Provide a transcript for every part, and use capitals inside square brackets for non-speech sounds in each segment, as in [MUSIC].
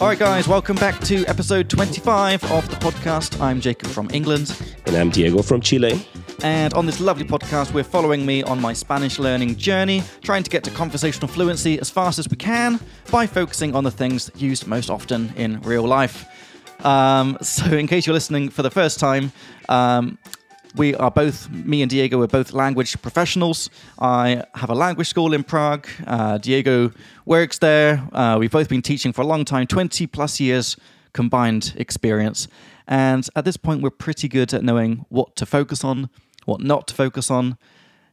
All right, guys, welcome back to episode 25 of the podcast. I'm Jacob from England. And I'm Diego from Chile. And on this lovely podcast, we're following me on my Spanish learning journey, trying to get to conversational fluency as fast as we can by focusing on the things used most often in real life. Um, [LAUGHS] so, in case you're listening for the first time, um, we are both, me and Diego, are both language professionals. I have a language school in Prague. Uh, Diego works there. Uh, we've both been teaching for a long time 20 plus years combined experience. And at this point, we're pretty good at knowing what to focus on, what not to focus on,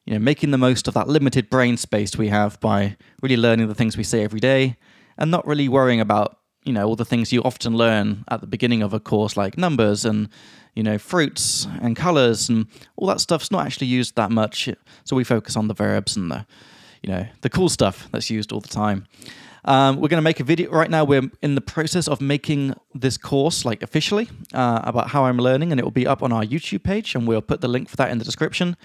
you know, making the most of that limited brain space we have by really learning the things we say every day and not really worrying about you know all the things you often learn at the beginning of a course like numbers and you know fruits and colors and all that stuff's not actually used that much. So we focus on the verbs and the you know the cool stuff that's used all the time. Um, we're going to make a video right now we're in the process of making this course like officially uh, about how i'm learning and it will be up on our youtube page and we'll put the link for that in the description.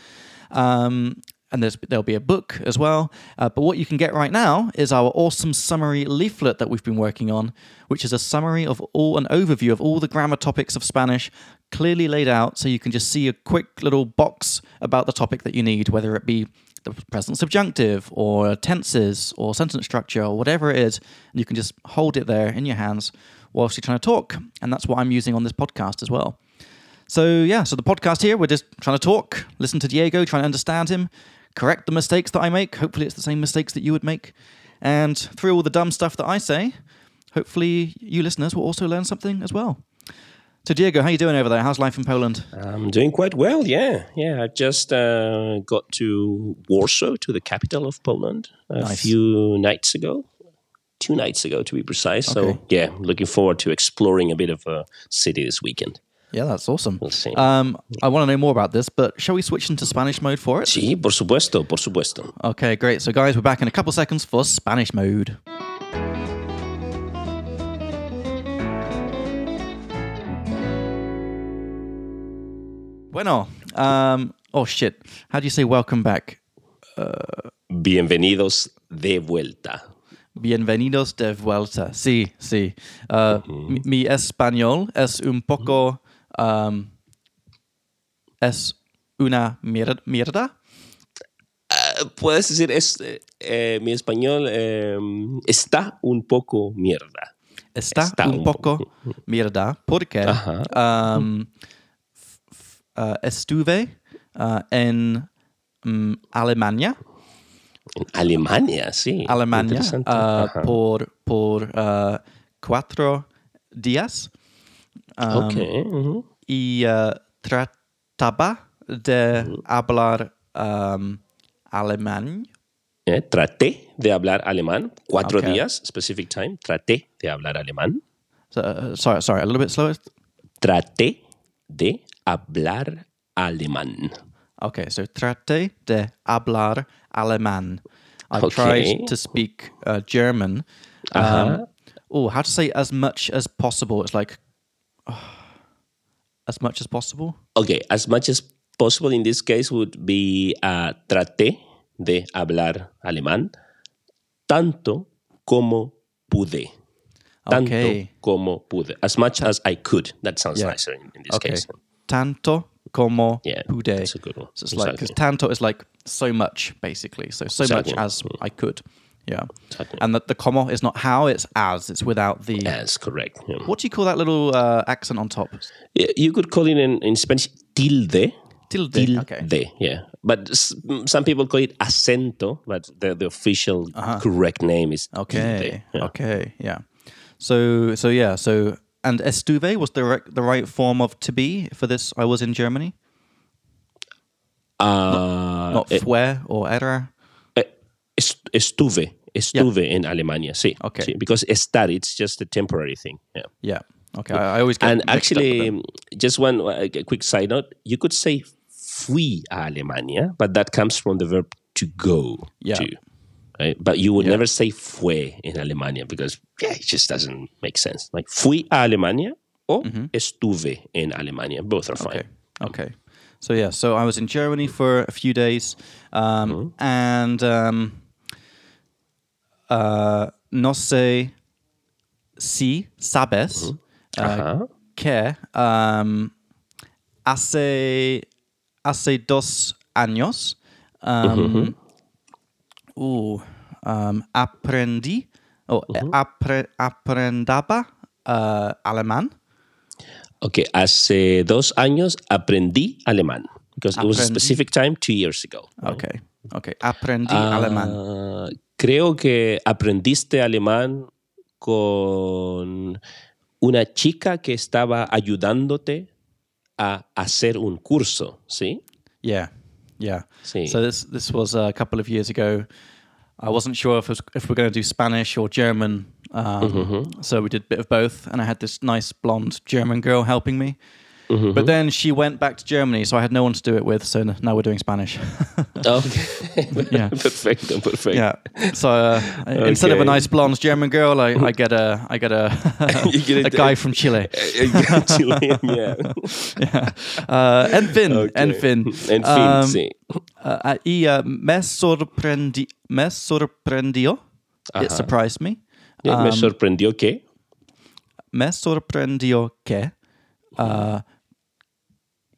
Um, and there'll be a book as well. Uh, but what you can get right now is our awesome summary leaflet that we've been working on, which is a summary of all an overview of all the grammar topics of Spanish, clearly laid out, so you can just see a quick little box about the topic that you need, whether it be the present subjunctive or tenses or sentence structure or whatever it is, and you can just hold it there in your hands whilst you're trying to talk. And that's what I'm using on this podcast as well. So, yeah, so the podcast here, we're just trying to talk, listen to Diego, trying to understand him, correct the mistakes that I make. Hopefully, it's the same mistakes that you would make. And through all the dumb stuff that I say, hopefully, you listeners will also learn something as well. So, Diego, how are you doing over there? How's life in Poland? I'm doing quite well. Yeah, yeah. I just uh, got to Warsaw, to the capital of Poland, a nice. few nights ago. Two nights ago, to be precise. Okay. So, yeah, looking forward to exploring a bit of a city this weekend. Yeah, that's awesome. We'll. Um, I want to know more about this, but shall we switch into Spanish mode for it? Sí, por supuesto, por supuesto. Okay, great. So, guys, we're back in a couple seconds for Spanish mode. Bueno, um, oh shit. How do you say welcome back? Uh, Bienvenidos de vuelta. Bienvenidos de vuelta. Sí, sí. Uh, uh -huh. Mi español es un poco um, es una mierda. Uh, puedes decir, es, eh, mi español eh, está un poco mierda. Está, está un, un, poco, poco mierda porque um, uh, estuve uh, en um, Alemania. En Alemania, sí. Alemania uh, por, por cuatro días. Um, ok. Y uh, trataba de hablar um, alemán. Eh, traté de hablar alemán. Cuatro okay. días, specific time. Traté de hablar alemán. So, uh, sorry, sorry, a little bit slower. Traté de hablar alemán. Okay, so traté de hablar alemán. I okay. tried to speak uh, German. Uh-huh. Um, oh, how to say as much as possible? It's like [SIGHS] as much as possible. Okay, as much as possible in this case would be uh, traté de hablar alemán tanto como pude. Tanto okay. como pude. As much as I could. That sounds yeah. nicer in, in this okay. case. Tanto como yeah, pude. That's a good one. So it's exactly. like, because tanto is like so much, basically. So, so exactly. much as mm. I could. Yeah. And the, the como is not how, it's as. It's without the. As, correct. Yeah. What do you call that little uh, accent on top? You could call it in, in Spanish tilde. Tilde. Tilde, okay. yeah. But some people call it acento, but the, the official uh-huh. correct name is okay. Yeah. Okay, yeah. So, so yeah, so and estuve was the right, the right form of to be for this. I was in Germany. Uh, not, not fue or era. Estuve, estuve yeah. in Alemania. Sí, okay. Sí, because estar it's just a temporary thing. Yeah. Yeah. Okay. I, I always get and actually, just one uh, quick side note: you could say fui a Alemania, but that comes from the verb to go. Yeah. To right? But you would yeah. never say fue in Alemania because yeah, it just doesn't make sense. Like fui a Alemania or mm-hmm. estuve en Alemania. Both are fine. Okay. okay. So yeah, so I was in Germany for a few days, um, mm-hmm. and um, uh, no sé si sabes uh, que um, hace, hace dos años um, uh, um, aprendí o apre- aprendaba uh, alemán. Okay, hace dos años aprendí alemán. Because it was a Aprendí. specific time two years ago. Okay, okay. Aprendí alemán. Creo que aprendiste alemán con una chica que estaba ayudándote a hacer un curso, ¿sí? Yeah, yeah. Sí. So this this was a couple of years ago. I wasn't sure if was, if we're going to do Spanish or German. Um, So we did a bit of both, and I had this nice blonde German girl helping me. But then she went back to Germany, so I had no one to do it with. So now we're doing Spanish. [LAUGHS] Okay. Yeah. [LAUGHS] perfecto, perfecto. yeah. So uh, instead of a nice blonde German girl, I, I get a I get a [LAUGHS] get a a- guy from Chile. Chilean, yeah. yeah. Uh, en fin, Okay. en fin. En fin, Um, sí. Uh, y uh, me, sorprendi me sorprendió. It surprised me. Yeah, me um, sorprendió que. Me sorprendió que uh,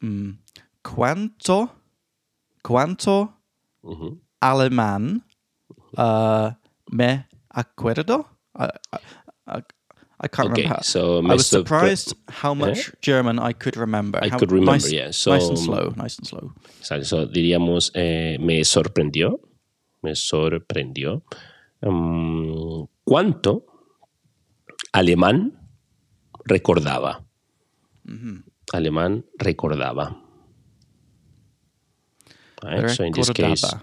mm, cuánto, cuánto Ujú. alemán uh, me acuerdo. I, I, I, I can't Okay, remember. How, so I was surprised how much German I could remember. I How could remember, nice, yeah, so- nice and slow, nice and slow. So diríamos, eh, me sorprendió. Me sorprendió. Mm, ¿Cuánto alemán recordaba? Alemán recordaba. Right, so in this case, Recordaba.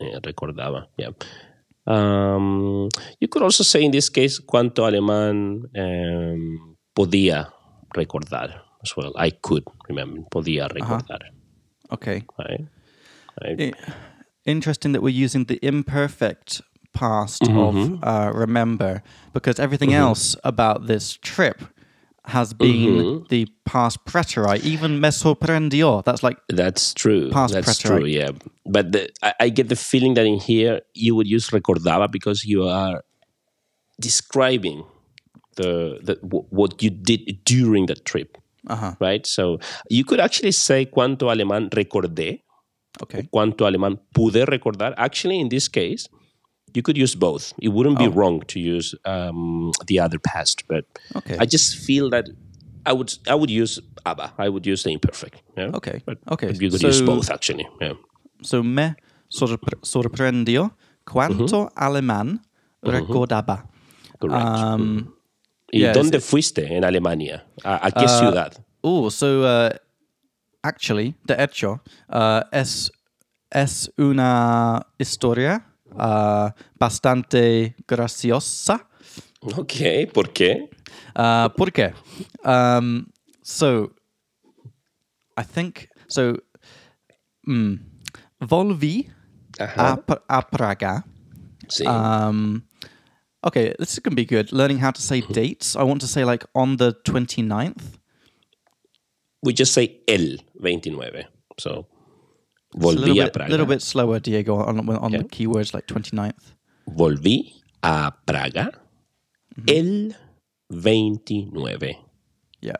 eh, recordaba. Yeah. Um, you could also say in this case cuánto alemán em, podía recordar as well. I could remember. Podía recordar. Okay. Right? Right. Interesting that we're using the imperfect past of uh, remember because everything else about this trip has been the past preterite. Even me sorprendió. That's like That's true. Past That's true. Yeah, but the, I, I get the feeling that in here you would use recordaba because you are describing the, the wh- what you did during the trip, uh-huh. right? So you could actually say cuánto alemán recordé, Okay. cuánto alemán pude recordar. Actually, in this case, you could use both. It wouldn't be wrong to use um, the other past, but Okay. I just feel that I would I would use aber. I would use the imperfect. Yeah? Okay. But Okay. you could use So- both actually. Yeah. So me sorpre- sorprendió cuánto alemán recordaba. Correct. Um, ¿Y yeah, dónde fuiste en Alemania? ¿A, a qué ciudad? oh, so uh, actually, de hecho, uh, es, es una historia uh, bastante graciosa. Ok, ¿por qué? Uh, ¿Por qué? Um, so, I think, so, mm, volví a, a Praga. Sí. Um, okay, this is going to be good. Learning how to say dates. I want to say like on the 29th. We just say el 29. So, It's a little volví a bit, little bit slower, Diego, on, on the keywords like 29th. Volví a Praga el 29. Yeah.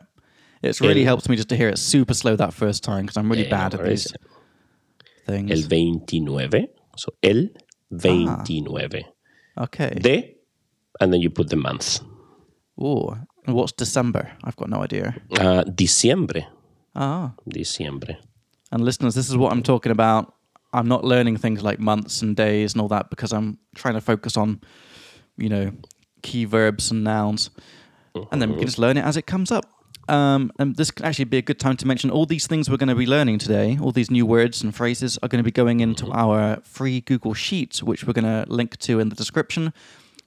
It's really El- helps me just to hear it super slow that first time because I'm really bad at these things. El 29. So, el 29. okay. De, and then you put the month. Oh, what's December? I've got no idea. Ah, diciembre. Ah. Diciembre. And listeners, this is what I'm talking about. I'm not learning things like months and days and all that because I'm trying to focus on, you know, key verbs and nouns. And then we can just learn it as it comes up. Um, and this could actually be a good time to mention all these things we're going to be learning today. All these new words and phrases are going to be going into our free Google Sheet, which we're going to link to in the description,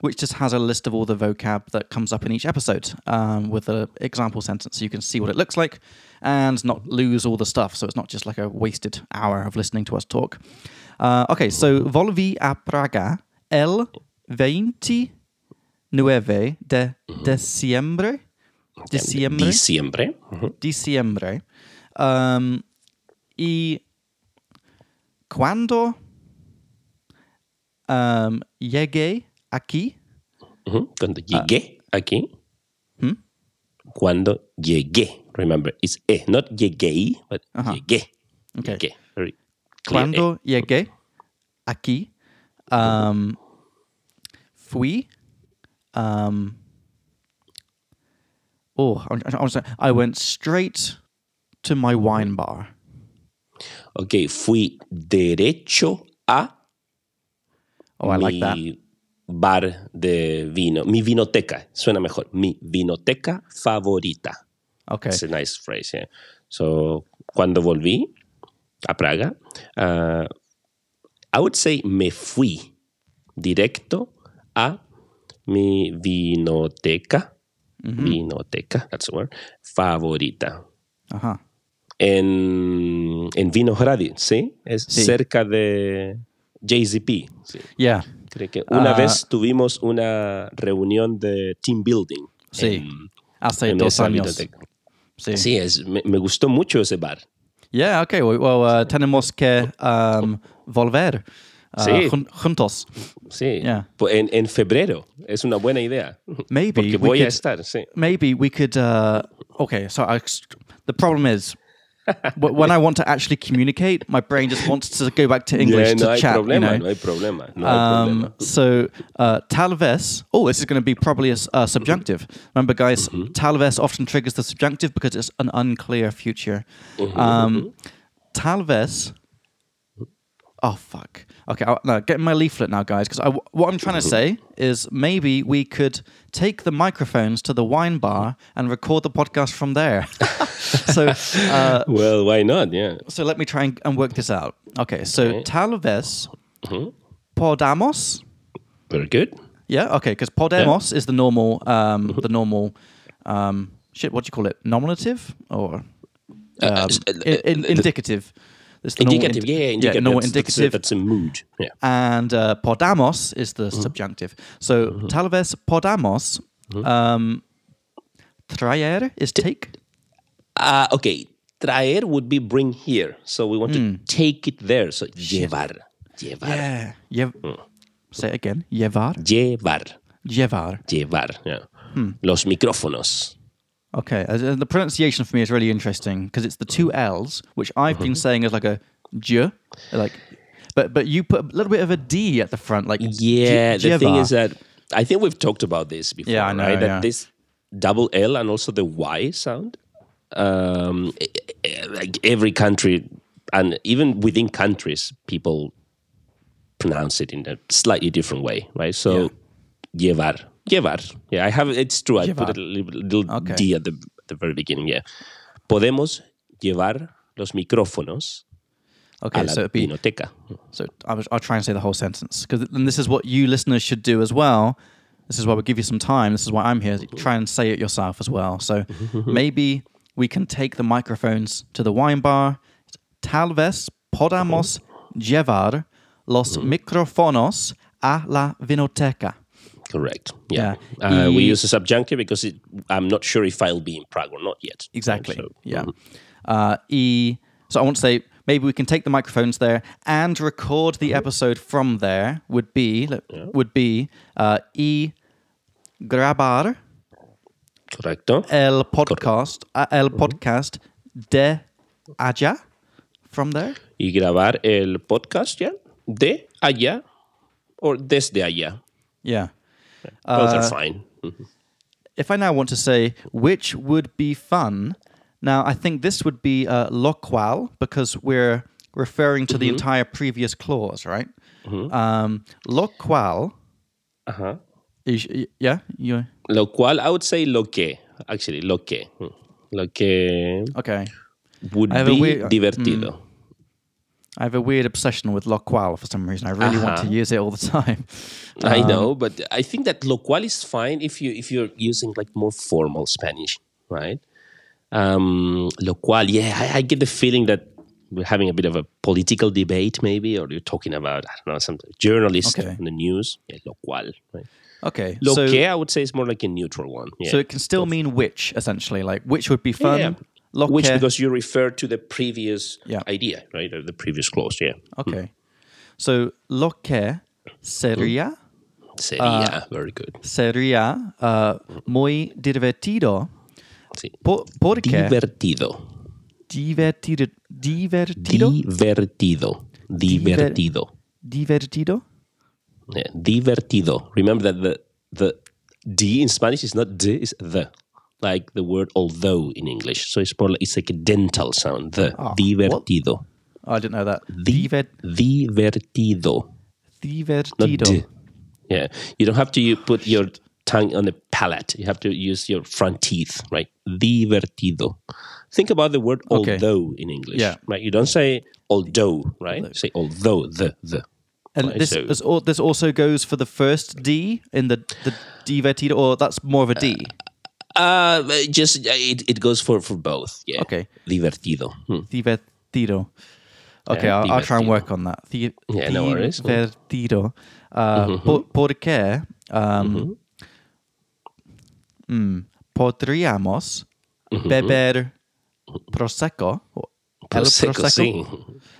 which just has a list of all the vocab that comes up in each episode um, with an example sentence so you can see what it looks like and not lose all the stuff. So it's not just like a wasted hour of listening to us talk. Uh, okay, so volví a Praga el 29 de diciembre. Diciembre. Diciembre. Ujú. diciembre. Um, y cuando um, llegué aquí. Cuando llegué aquí, Cuando llegué. Remember, it's e, not llegué, but llegué. Okay. Llegué. Very clear e. Cuando llegué aquí, um, fui. Um, oh, I, I, was- I went straight to my wine bar. Ok, fui derecho a Oh, I like that. Bar de vino. Mi vinoteca. Suena mejor. Mi vinoteca favorita. Okay. It's a nice phrase, yeah. So, cuando volví a Praga, uh, I would say me fui directo a mi vinoteca, vinoteca, that's the word, favorita. Ajá. En, en Vinohrady, ¿sí? Es Sí. cerca de JZP. Sí. Yeah. Creo que una Ah. vez tuvimos una reunión de team building. Sí. en- Hace en dos años. Sí. Sí, es, me, me gustó mucho ese bar. Yeah, okay. Well, uh, tenemos que um, volver uh, Sí. jun- juntos. Sí. Yeah. En, en febrero es una buena idea. [LAUGHS] Maybe Porque we voy a could- estar, sí. maybe we could uh okay so I, the problem is [LAUGHS] when i want to actually communicate my brain just wants to go back to english Yeah, to no chat problema, you no hay problema. No um, problema. so uh, tal vez oh this is going to be probably a uh, subjunctive remember guys Mm-hmm. tal vez often triggers the subjunctive because it's an unclear future Mm-hmm, um, tal vez Oh fuck! Okay, I'll, no, get my leaflet now, guys. Because what I'm trying to say is maybe we could take the microphones to the wine bar and record the podcast from there. [LAUGHS] so, uh, Well, why not? Yeah. so let me try and, and work this out. Okay, so Okay. tal vez Mm-hmm. podamos. Very good. Yeah, okay, because podemos is the normal, um, the normal, um, shit. What do you call it? Nominative or um, s- uh, in, in, uh, indicative? The normal Indicative, indi- yeah, indicative. that's, that's indicative. That's, a, mood. Yeah. and uh, podamos is the Mm-hmm. subjunctive. So tal vez podamos um, traer is take. Uh, okay. Traer would be bring here. So we want to take it there. So llevar. Llevar. Yeah. Yev- Mm. Say it again. Llevar. Llevar. Llevar. Llevar. Yeah. Los micrófonos. Okay. uh, the pronunciation for me is really interesting because it's the two L's, which I've been saying as like a j, like, but but you put a little bit of a D at the front, like Yeah, j- the thing is that I think we've talked about this before, Yeah, I know, right? That yeah. this double L and also the Y sound, um, like every country and even within countries, people pronounce it in a slightly different way, right? So, llevar, llevar. Yeah, I have. It's true. I put a little, little Okay. D at the, the very beginning. Yeah, podemos llevar los micrófonos a okay, la so it'd be vinoteca. So I was, I'll try and say the whole sentence because then this is what you listeners should do as well. This is why we give you some time. This is why I'm here. Try and say it yourself as well. So [LAUGHS] maybe we can take the microphones to the wine bar. Tal vez podamos [LAUGHS] llevar los mm-hmm. micrófonos a la vinoteca. Correct. Yeah. Yeah. Uh, we use a subjunctive because it, I'm not sure if I'll be in Prague or not yet. Exactly. So, yeah. Uh, e. So I want to say maybe we can take the microphones there and record the episode from there. Would be would be uh, e grabar Correcto. el podcast uh, el podcast de allá from there. Y grabar el podcast ya de allá or desde allá. Yeah. Both Uh, are fine. Mhm. If I now want to say which would be fun, now I think this would be uh, lo cual because we're referring to the entire previous clause, right? Um, lo cual Ajá. is yeah you Lo cual, I would say lo que. Actually, lo que. Mm. Lo que okay. would I have a be weird- divertido. I have a weird obsession with lo cual for some reason. I really want to Uh-huh. use it all the [LAUGHS] time. I Um, know, but I think that lo cual is fine if you if you're using like more formal Spanish, right? Um, lo cual, yeah, I, I get the feeling that we're having a bit of a political debate, maybe, or you're talking about I don't know some journalist Okay. in the news. Yeah, lo cual, right? Okay, Lo so que I would say is more like a neutral one. Yeah. so it can still mean which essentially, like which would be fun. yeah. Lo Which because you refer to the previous Yeah. idea, right? The previous clause, yeah. okay, hmm. so lo que sería hmm. Sería, uh, very good. Sería uh, muy divertido. Sí. Po- porque Divertido. divertido. Divertido. Divertido. Divertido. divertido. Yeah, divertido. Remember that the the D in Spanish is not D, it's the. Like the word although in English. So it's more like, it's like a dental sound. The what? divertido. I didn't know that. Di- Diver- divertido. Divertido. Yeah. You don't have to you put your tongue on the palate. You have to use your front teeth, right? Divertido. Think about the word Okay. although in English. Yeah. Right. You don't say although, right? You say although the the. And Right, this so- this, this also goes for the first D in the the divertido, or that's more of a D. Uh, just uh, it, it goes for for both. Yeah. Okay. Divertido. Hmm. Divertido. Okay, Yeah, I'll, I'll try and work on that. Di- Yeah, no worries. Divertido. Uh, po- porque um, mm, podríamos beber prosecco. o el Prosecco, sí.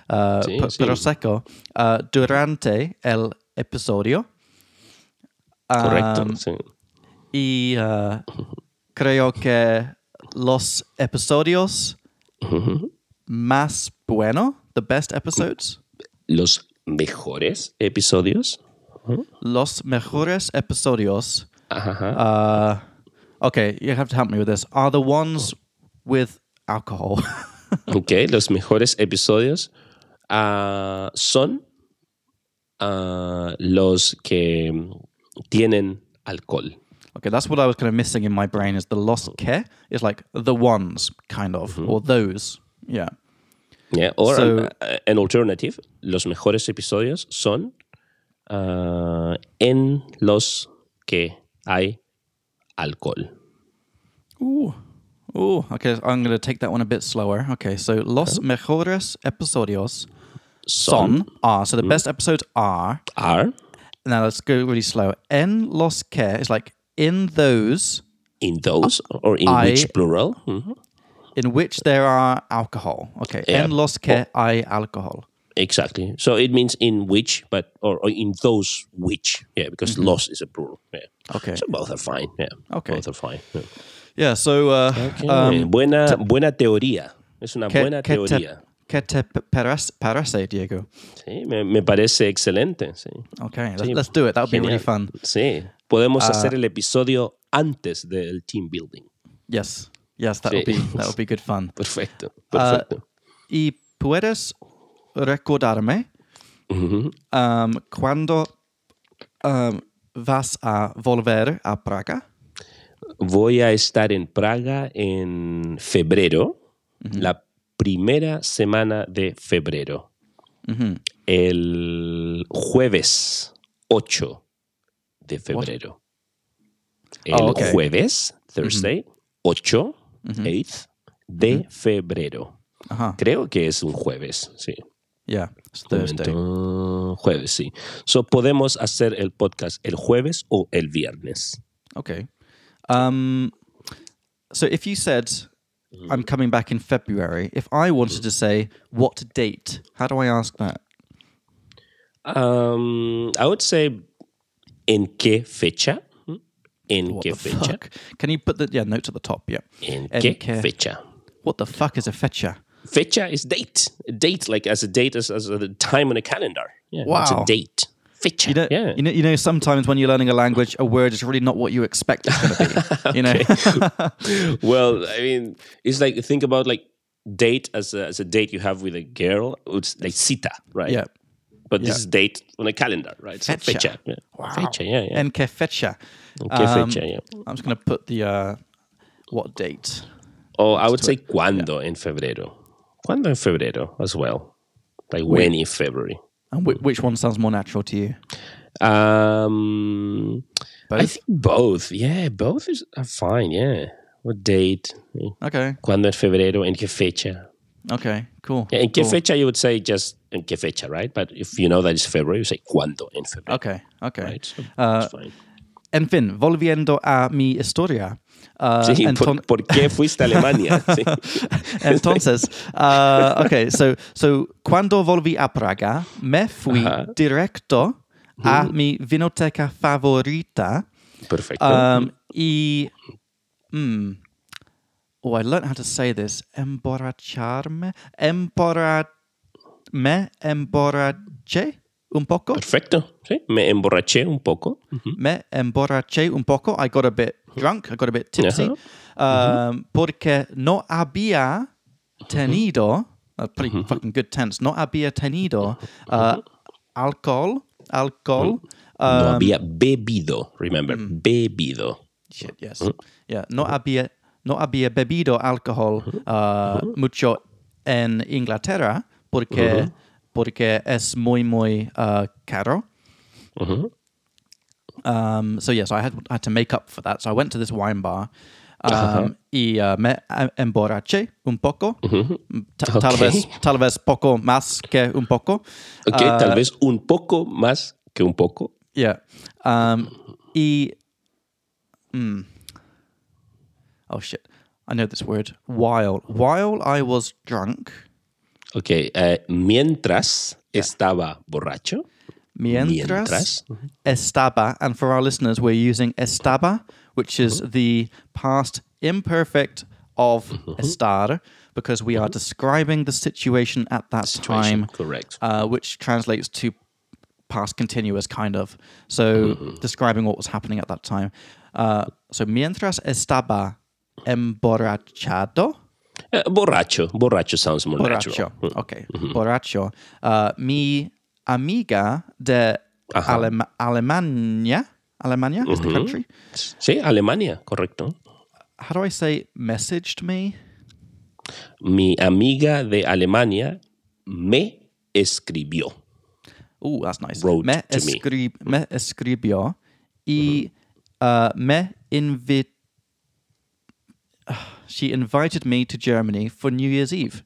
uh, Sí, p- sí. prosecco uh, durante el episodio. Correcto. Um, sí. y uh, [LAUGHS] creo que los episodios más bueno, the best episodes, Los mejores episodios. los mejores episodios. Ajá. Uh, okay, you have to help me with this. Are the ones with alcohol? [LAUGHS] Ok, los mejores episodios ah, son ah, los que tienen alcohol. Okay, that's what I was kind of missing in my brain. Is the los que is like the ones kind of or those? Yeah. Yeah, or So- an, uh, an alternative, los mejores episodios son ah, en los que hay alcohol. Ooh. Ooh. Okay, I'm going to take that one a bit slower. Okay, so los mejores episodios son are. So the best episodes are. Are Now let's go really slow. En los que is like in those in those or in I- which plural? Mhm. in which there are alcohol. Okay. Yeah. En los que hay alcohol. Exactly. So it means in which, but or, or in those which. Yeah, because los is a plural. Yeah. Okay. So both are fine. Yeah. Okay. Both are fine. Yeah. Yeah. So uh, Okay, um, buena, buena teoría. Es una que, buena que te, teoría. Que te parece, parece, Diego? Sí, me, me parece excelente. Sí. Okay. Let's, Sí, let's do it. That would be really genial. fun. Sí. Podemos Ah. hacer el episodio antes del team building. Yes. Yes, that would Sí. be that would be good fun. [LAUGHS] Perfecto. Ah, Perfecto. y puedes recordarme Ujú. um, cuando um, vas a volver a Praga? Voy a estar en Praga en febrero, la primera semana de febrero. El jueves 8 de febrero. El Oh, okay. jueves, Thursday, 8, 8 de febrero. Creo que es un jueves, sí. Yeah, Thursday. momento. Jueves, sí. So podemos hacer el podcast el jueves o el viernes. Okay. Um, so if you said I'm coming back in February, if I wanted to say what date, how do I ask that? Um, I would say en qué fecha. En What qué fecha. fuck? Can you put the yeah note at the top? Yeah. En En qué qué- fecha. What the fuck is a fecha? Fecha is date. A date, like as a date, as, as a time on a calendar. Yeah, it's a date. Fecha. You know, yeah. you know, you know. Sometimes when you're learning a language, a word is really not what you expect it's going to be. [LAUGHS] You know. [LAUGHS] well, I mean, it's like think about like date as a, as a date you have with a girl. It's like cita, right? yeah. But this is date on a calendar, right? So Fecha. fecha. Yeah. Wow. Fecha, yeah, yeah. En que fecha? En ¿Qué Um, fecha, yeah. I'm just going to put the uh, what date? Oh, I would say cuándo en febrero. ¿Cuándo en febrero as well? Like when in February. And whi which one sounds more natural to you? Um, I think both. Yeah, both is, are fine. Yeah. What date? Okay. ¿Cuándo en febrero? ¿En qué fecha? Okay. Cool. Yeah, ¿En qué cool. fecha you would say just en qué fecha, right? But if you know that it's February, you say cuándo en febrero. Okay. Okay. Right? So Uh, it's fine. En fin, volviendo a mi historia. Uh, Sí, ¿por, ¿por qué fuiste a Alemania? [LAUGHS] Sí. entonces, uh, okay, so, so cuando volví a Praga, me fui Ajá. directo a mi vinoteca favorita. Perfecto. Um, y. Mm, oh, I learned how to say this. Emborracharme. Emborra. Me emborraché un poco. Perfecto. Sí, me emborraché un poco. Me emborraché un poco. I got a bit drunk. I got a bit tipsy. Um, Porque no había tenido. A pretty fucking good tense. No había tenido uh, alcohol. Alcohol. no um, había bebido. Remember, mm. bebido. Shit, yes. Yeah, no había, no había bebido alcohol uh, mucho en Inglaterra porque, porque es muy, muy uh, caro. Ujú. Um, so, yes, I had, I had to make up for that. So I went to this wine bar um, y uh, me emborraché un poco. Ta- tal, vez, tal vez poco más que un poco. Ok, Uh, tal vez un poco más que un poco. Yeah. Um, y. Mm. Oh shit. I know this word. While. While I was drunk, Ok, eh, mientras estaba borracho. mientras, estaba, and for our listeners, we're using estaba, which is the past imperfect of estar, because we are describing the situation at that Situation, time. Correct. uh, which translates to past continuous, kind of. So describing what was happening at that time. Uh, so mientras estaba emborrachado, Eh, borracho. Borracho sounds more borracho, natural. okay, borracho, uh, mi amiga de Ajá. Alema- Alemania, Alemania is the country. Sí, Alemania, correcto. How do I say messaged me? Mi amiga de Alemania me escribió. Oh, that's nice. Wrote me, to me. escri- me escribió y uh, me invit. [SIGHS] she invited me to Germany for New Year's Eve.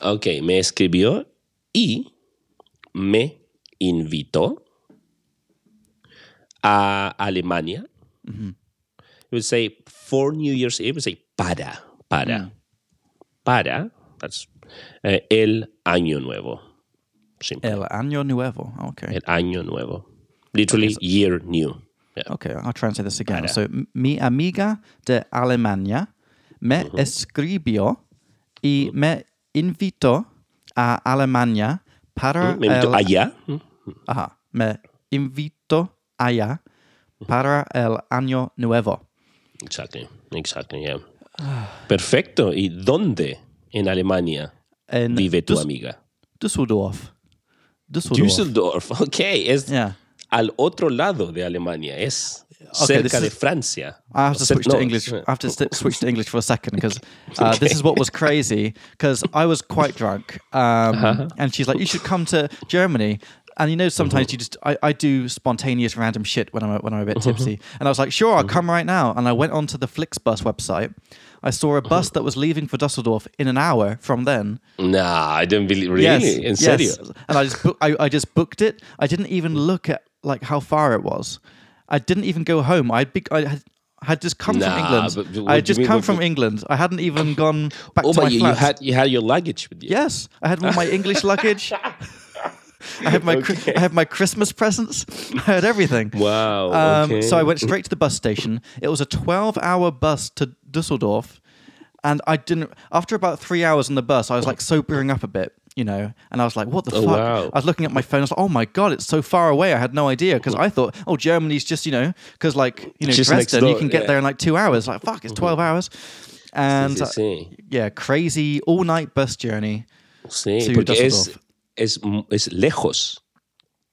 Ok, me escribió y me invitó a Alemania. It would say for New Year's Eve, it would say para, para, para, that's eh, el año nuevo. Simple. El Año Nuevo. Okay. El año nuevo. Literally year new. Yeah. Okay, I'll translate this again. So, mi amiga de Alemania me escribió y me invitó a Alemania para Me invitó el allá. Ajá. Me invito allá para el año nuevo. Exactly, exactly, yeah. Perfecto. ¿Y dónde en Alemania En vive tu amiga? Düsseldorf. Düsseldorf. Düsseldorf, [LAUGHS] ok, es Yeah. Al otro lado de Alemania, es Okay, cerca de is- Francia. I have to switch to English. I have to [LAUGHS] switch to English for a second because uh, this is what was crazy. Because I was quite drunk, um, uh-huh. and she's like, "You should come to Germany." And you know, sometimes mm-hmm. you just I, I do spontaneous random shit when I'm when I'm a bit tipsy. Mm-hmm. And I was like, "Sure, I'll mm-hmm. come right now." And I went onto the Flixbus website. I saw a bus that was leaving for Dusseldorf in an hour from then. Nah, I don't believe, really? Yes, ¿En serio? yes. And I just I, I just booked it. I didn't even look at like how far it was. I didn't even go home. I'd be, I had, had just come Nah, from England. but- but what I had you just mean, come from England. I hadn't even [LAUGHS] gone back Oh, to my you, you flat. had you had your luggage with you. yes, I had all my English [LAUGHS] luggage. I had my Chri- I had my Christmas presents. [LAUGHS] I had everything. Wow. Um, okay. So I went straight to the bus station. It was a 12 hour bus to Dusseldorf. And I didn't, after about three hours on the bus, I was like sobering up a bit, you know, and I was like, what the Oh, fuck? wow. I was looking at my phone. I was like, oh my God, it's so far away. I had no idea because I thought, oh, Germany's just, you know, because like, you know, Just Dresden, you can get yeah. there in like two hours. Like, fuck, it's 12 hours. And Sí, uh, sí, yeah, crazy all night bus journey. sí. Sí, to porque es, es, es lejos.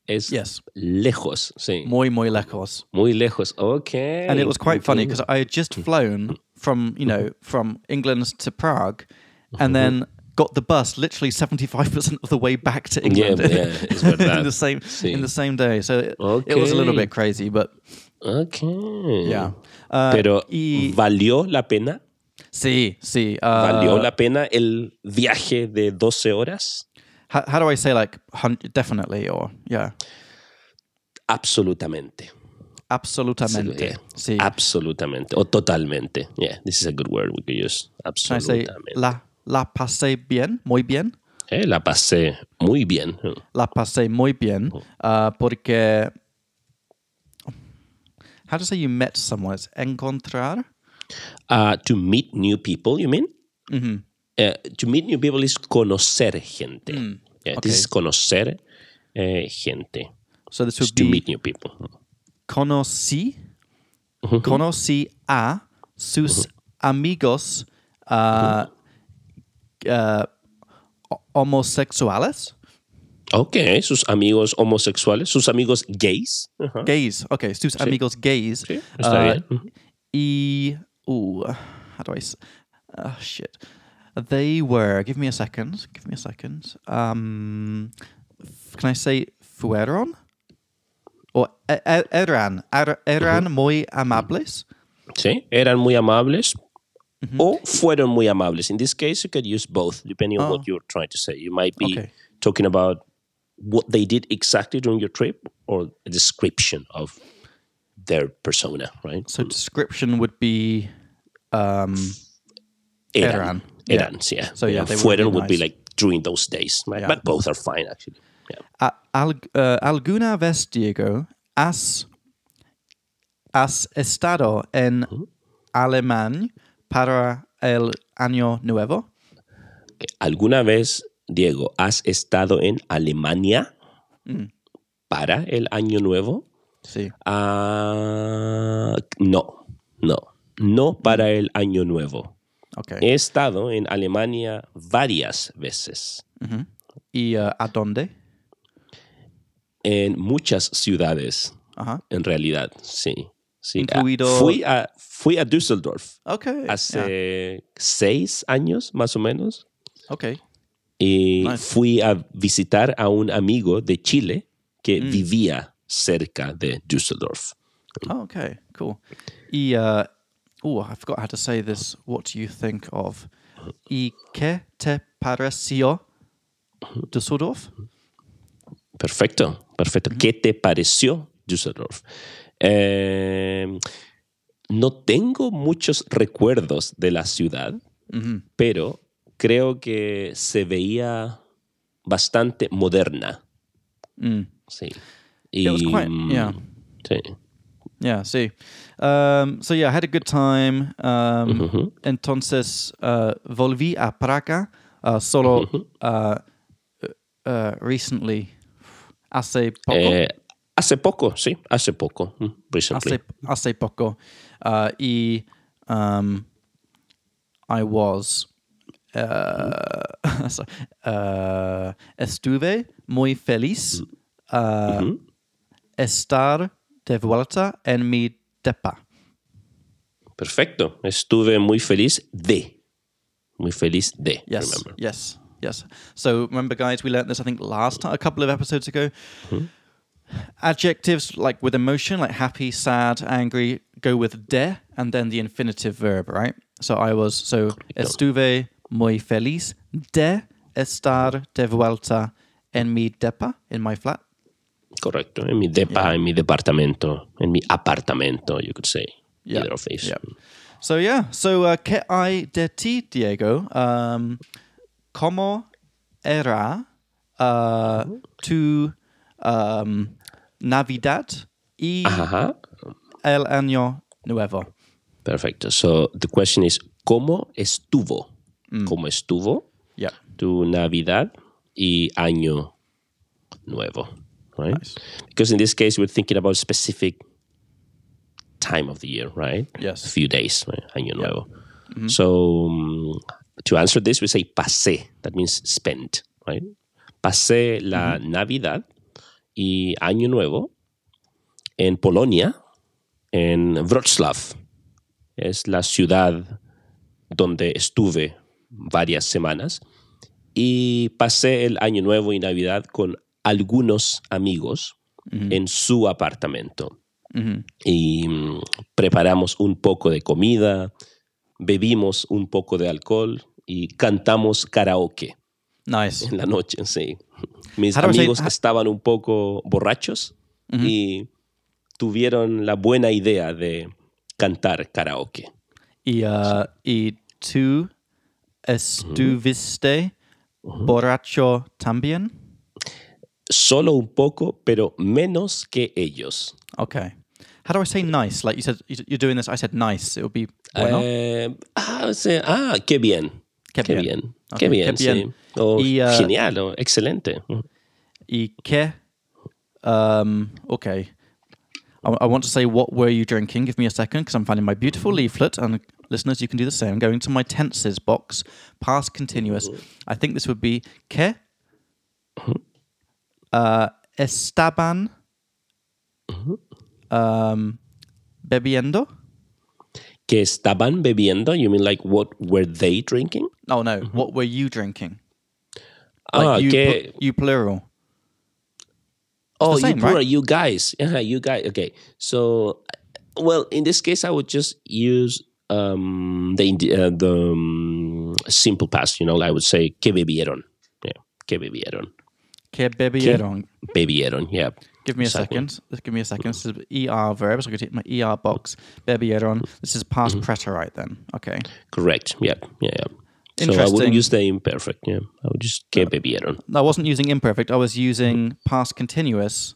Es Yes. lejos, sí. Muy, muy lejos. Muy lejos. Ok. and it was quite funny because I had just flown from you know from England to Prague, and then got the bus literally seventy five percent of the way back to England Yeah, [LAUGHS] yeah, in the same in the same day. So it, it was a little bit crazy, but Ok. yeah. Uh, Pero y ¿valió la pena? sí, sí. Uh, ¿Valió la pena el viaje de 12 horas? how, how do I say like definitely or yeah, Absolutamente. absolutamente. Yeah. Sí. Absolutamente. O totalmente. Yeah, this is a good word we could use. Can I say la la pasé bien, muy bien? Eh, la pasé muy bien. La pasé muy bien uh, porque. How to say you met someone? It's encontrar. Uh, to meet new people, you mean? Uh, to meet new people is conocer gente. Mm, Yeah, okay. This is conocer eh, gente. So this would to be meet new people. conocí. Conocí a sus amigos uh, uh, ho- homosexuales. Ok, sus amigos homosexuales, sus amigos gays. Gays. Okay, sus amigos gays. Sí, está Uh, bien. E. Ooh, how do I? Oh shit. They were. Give me a second. Give me a second. Um, can I say fueron? Or e- e- eran er- eran muy amables. Sí, eran muy amables o fueron muy amables. In this case, you could use both, depending on Oh. what you're trying to say. You might be Okay. talking about what they did exactly during your trip or a description of their persona, right? So description would be um, eran. Eran, yeah. So, yeah, they were fueron really would be nice. like during those days, right? Yeah. But both are fine, actually. Yeah. Al- uh, ¿Alguna vez, Diego, has, has estado en Alemania para el año nuevo? Okay. ¿Alguna vez, Diego, has estado en Alemania Mm. para el Año Nuevo? Sí. Ah, no, no, no para el Año Nuevo. Ok. He estado en Alemania varias veces. ¿Y uh, a dónde? en muchas ciudades, Ajá. en realidad, sí. Sí. Incluido- Fui a, fui a Düsseldorf hace seis años, más o menos. Ok. y Nice. fui a visitar a un amigo de Chile que Mm. vivía cerca de Düsseldorf. Oh, okay. Cool. Y, uh, oh, I forgot how to say this. What do you think of? ¿Y qué te pareció Düsseldorf? Perfecto, perfecto. ¿Qué te pareció Düsseldorf? Eh, no tengo muchos recuerdos de la ciudad, pero creo que se veía bastante moderna. Mm. Sí. It was quite, mm, yeah. Sí. Yeah, see. Um, so yeah, I had a good time. Um, Ujú. Entonces uh, volví a Praga uh, solo uh, uh, recently, hace poco. Eh, hace poco, sí, hace poco. mm, Recently. hace, hace poco. Uh, y um, I was. Uh, [LAUGHS] so- uh, estuve muy feliz uh, estar de vuelta en mi depa. Perfecto. Estuve muy feliz de. Muy feliz de. Yes, Remember. yes, yes. So remember, guys, we learned this I think last time, a couple of episodes ago. Adjectives like with emotion, like happy, sad, angry, go with de and then the infinitive verb, right? So I was so estuve muy feliz de estar de vuelta en mi depa, in my flat. Correcto. En mi depa, en mi departamento, en mi apartamento, you could say. Yeah, Either of these. yeah. So yeah, so uh, ¿qué hay de ti, Diego? Um, ¿Cómo era uh, tu um, Navidad y Ajá. el año nuevo? Perfecto. So the question is, ¿cómo estuvo? Mm. ¿Cómo estuvo Yeah. tu Navidad y Año Nuevo? Right? Nice. Because in this case, we're thinking about specific time of the year, right? A Yes. few days, right? Año Nuevo. Mm-hmm. So um, to answer this, we say pasé. That means spent, right? Pasé la mm-hmm. Navidad y Año Nuevo en Polonia, en Wrocław. Es la ciudad donde estuve varias semanas y pasé el Año Nuevo y Navidad con algunos amigos en su apartamento. Y mm, preparamos un poco de comida, bebimos un poco de alcohol y cantamos karaoke Nice. en la noche, sí. [LAUGHS] Mis say- amigos ha- estaban un poco borrachos y tuvieron la buena idea de cantar karaoke. Y, uh, y tú estuviste Borracho también. Solo un poco, pero menos que ellos. Okay. How do I say nice? Like you said, you- you're doing this. I said nice. It would be bueno. Eh, ah, o sea, ah, qué bien. Qué bien. bien. Ok, Qué bien, qué bien. sí. Y, uh, genial, o excelente. y qué. Um, okay. I, I want to say, what were you drinking? Give me a second because I'm finding my beautiful leaflet. And listeners, you can do the same. I'm going to my tenses box, past continuous. I think this would be que uh, estaban um, bebiendo. Que estaban bebiendo, you mean like what were they drinking? Oh, no. What were you drinking? ah, you, que, pu- you plural. oh, same, you plural, right? you guys. Yeah, you guys. Okay. So, well, in this case, I would just use um, the, uh, the um, simple past, you know, I would say que bebieron. Yeah, que bebieron. Que bebieron. Bebieron, yeah. Give me a Exactly. second. Give me a second. This is ER verbs. I could take my ER box. Bebieron. This is past Mm-hmm. preterite then. Okay. Correct. Yeah, yeah, yeah. So I wouldn't use the imperfect. Yeah, I would just que bebieron. I wasn't using imperfect. I was using past continuous.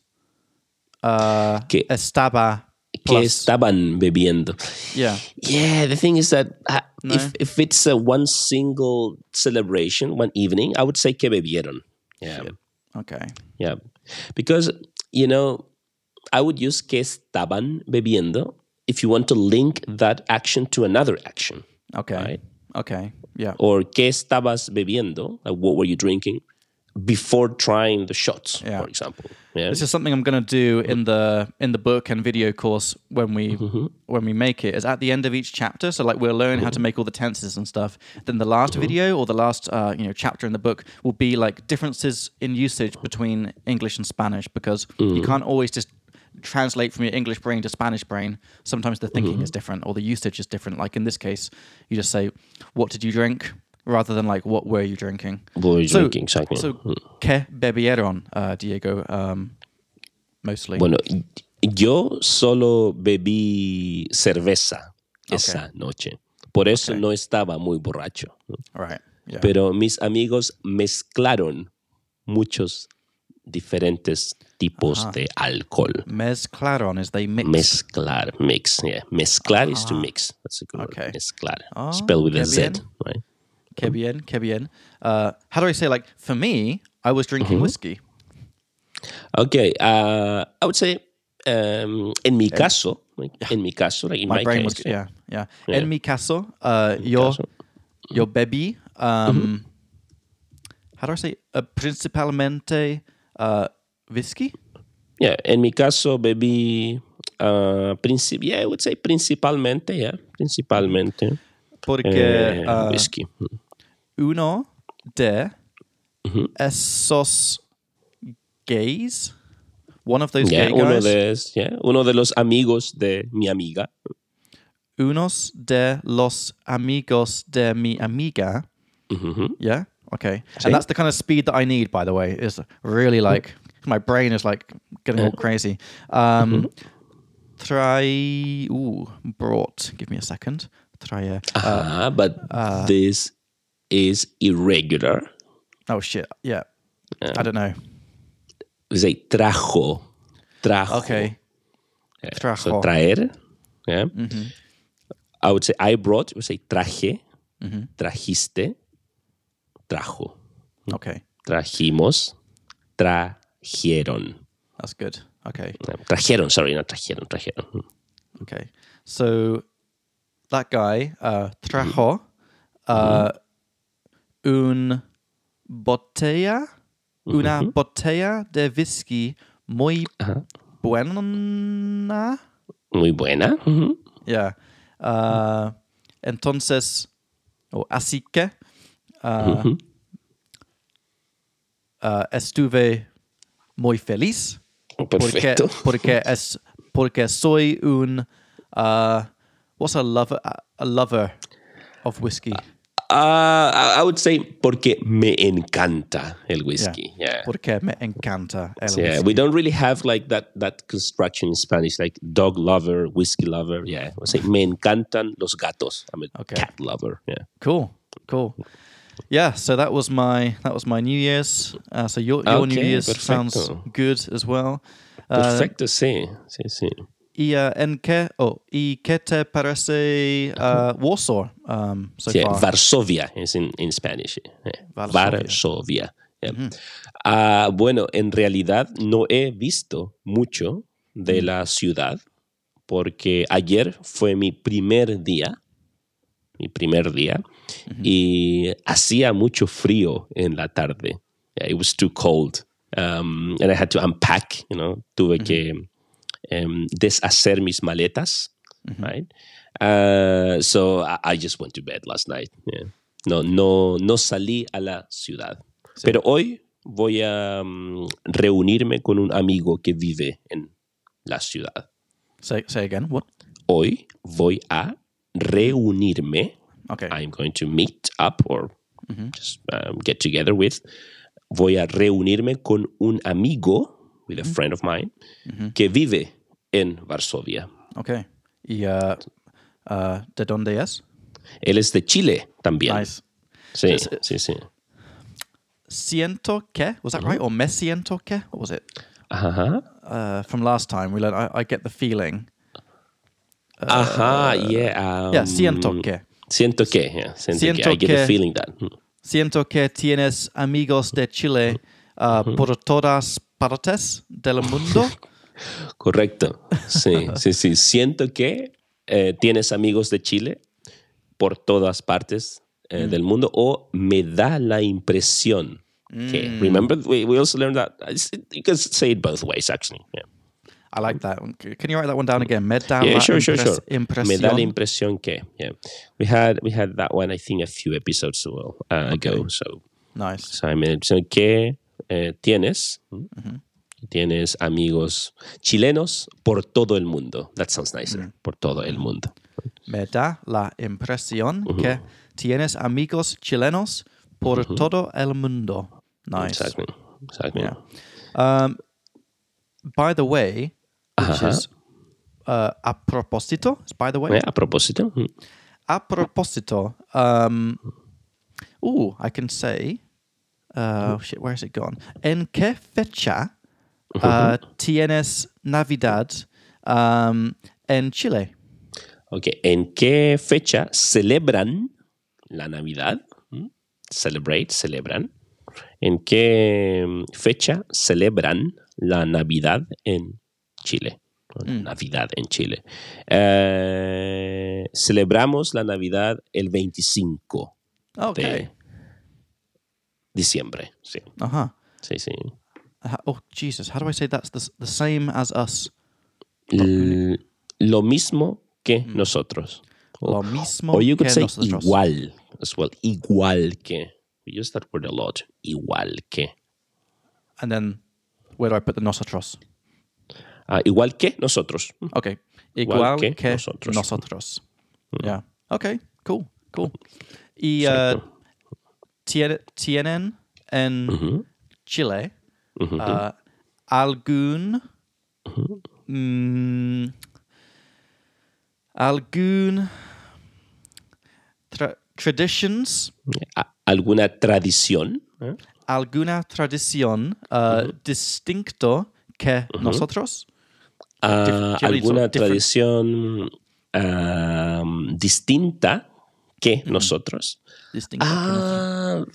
Uh, Que- estaba Que estaban bebiendo. Yeah. Yeah, the thing is that uh, No. if if it's a one single celebration, one evening, I would say que bebieron. Yeah, Okay. yeah, because you know, I would use que estaban bebiendo if you want to link that action to another action, Okay. right? Okay. Yeah. Or que estabas bebiendo? Like what were you drinking before trying the shots, Yeah. for example? Yeah. This is something I'm going to do in the in the book and video course when we mm-hmm. when we make it. Is at the end of each chapter. So like we'll learn how to mm-hmm. make all the tenses and stuff. Then the last mm-hmm. video or the last uh, you know chapter in the book will be like differences in usage between English and Spanish because you can't always just translate from your English brain to Spanish brain. Sometimes the thinking is different or the usage is different. Like in this case, you just say, "What did you drink?" Rather than like, "What were you drinking?" What were you So- drinking exactly? So, ¿qué bebieron, uh, Diego? Um, mostly. Bueno, yo solo bebí cerveza esa noche. Por eso Ok. no estaba muy borracho. right. Yeah. Pero mis amigos mezclaron muchos diferentes tipos de alcohol. Mezclaron is they mix. Mezclar, mix, yeah. Mezclar is to mix. That's a good Okay. word. Mezclar. Ah, Spelled with a Z, bien. right? Que bien, que bien. Uh, how do I say, like, for me, I was drinking whiskey. Okay, uh, I would say, um, en mi caso, like, en mi caso, like in my, My brain case, was, yeah, yeah. Yeah. En mi caso, uh, yo, caso. yo bebí, um, how do I say, uh, principalmente uh, whiskey? Yeah, en mi caso bebí, uh, princip- yeah, I would say principalmente, yeah, principalmente Porque eh, uh, whisky. Uno de esos gays, one of those Yeah, gay uno guys, de, yeah, uno de los amigos de mi amiga. unos de los amigos de mi amiga. Mhm. Yeah. Okay. Sí. And that's the kind of speed that I need, by the way. Is really like my brain is like getting all crazy. Um, try. Ooh, brought. Give me a second. Try. Uh, Ah, but this is irregular. oh shit. Yeah. I don't know. We say trajo. Trajo. Okay. Yeah, Trajo. So traer. Yeah. I would say I brought. We say traje. Trajiste. Trajo. Okay. Trajimos. Trajeron. That's good. Okay. Trajeron, sorry, not trajeron, trajeron. Okay. So that guy, uh, trajo uh, un botella, una botella de whisky muy buena. Muy buena. Yeah. Entonces, o así que, uh, uh, estuve muy feliz. Porque, [LAUGHS] porque es porque soy un uh, what's a lover a lover of whiskey. Uh, I would say porque me encanta el Yeah. whisky. Yeah. Porque me encanta el Yeah, we don't really have like that that construction in Spanish, like dog lover, whiskey lover. Yeah, I would say me encantan los gatos. I'm a Okay. cat lover. Yeah. Cool, cool. yeah, so that was my that was my New Year's. Uh, so your your New Year's perfecto. sounds good as well. Uh, Perfecto, sí, sí, sí. Y uh, en qué oh y qué te parece uh, Warsaw um, so far? Varsovia es en, en Spanish. eh, Varsovia. Varsovia. yeah. Ah, bueno, en realidad no he visto mucho de la ciudad porque ayer fue mi primer día, mi primer día, y hacía mucho frío en la tarde. Yeah, it was too cold. Um, and I had to unpack, you know, tuve que em, deshacer mis maletas, right? Uh, so I, I just went to bed last night. yeah. No, no, no salí a la ciudad. Pero hoy voy a mm, reunirme con un amigo que vive en la ciudad. say say again. What? Hoy voy a reunirme. Okay. I'm going to meet up or just um, get together with. Voy a reunirme con un amigo, with a friend of mine, que vive en Varsovia. Okay. Y uh, uh, de dónde es? Él es de Chile también. Nice. Sí, sí, sí. Siento que was that right or me siento que? What was it? Ajá. Uh, from last time we learned. I, I get the feeling. Ajá, yeah. Yeah, um, siento que. Siento que, yeah, siento, Siento que. I get que- the feeling that. Mm. Siento que tienes amigos de Chile uh, por todas partes del mundo. [LAUGHS] Correcto. Sí, sí, sí. Siento que eh, tienes amigos de Chile por todas partes eh, del mundo o me da la impresión que. Remember, we, we also learned that. You can say it both ways, actually. Yeah, I like that. Can you write that one down again? Me da Yeah, la sure, sure, sure. Me da la impresión. impresión que. Yeah, we had we had that one. I think a few episodes ago. Uh, ago so Nice. So, me da la impresión que eh, tienes tienes amigos chilenos por todo el mundo. That sounds nicer. Por todo el mundo. Me da la impresión que tienes amigos chilenos por todo el mundo. Nice. Exactly. Exactly. Yeah. Um, by the way, which is uh, a propósito. By the way. Eh, a propósito. mm. A propósito. Um, ooh, I can say. Uh, oh shit, where has it gone? ¿En qué fecha uh, tienes Navidad um, en Chile? Ok, ¿en qué fecha celebran la Navidad? ¿Mm? Celebrate, celebran. ¿En qué mm, fecha celebran la Navidad en Chile? O Navidad en Chile. Eh, celebramos la Navidad el 25 Okay. de diciembre. Sí, Uh-huh. sí, sí. Uh, oh, Jesus. How do I say that's the, the same as us? L- lo mismo que nosotros. Lo mismo Or you could que say nosotros. igual as well. Igual que. We use that word a lot. Igual que. And then where do I put the nosotros? Ah, igual que nosotros. Okay. Igual Igual, que que, nosotros. nosotros. Yeah. Okay. Cool. Cool. Y uh, tiene- tienen en Chile uh, algún mm, algún tra- traditions A- ¿Alguna tradición? ¿eh? alguna tradición uh, distinto que nosotros Ah, do you mean ¿Alguna sort of different? tradición ah, distinta que nosotros? distinto que nosotros. Ah,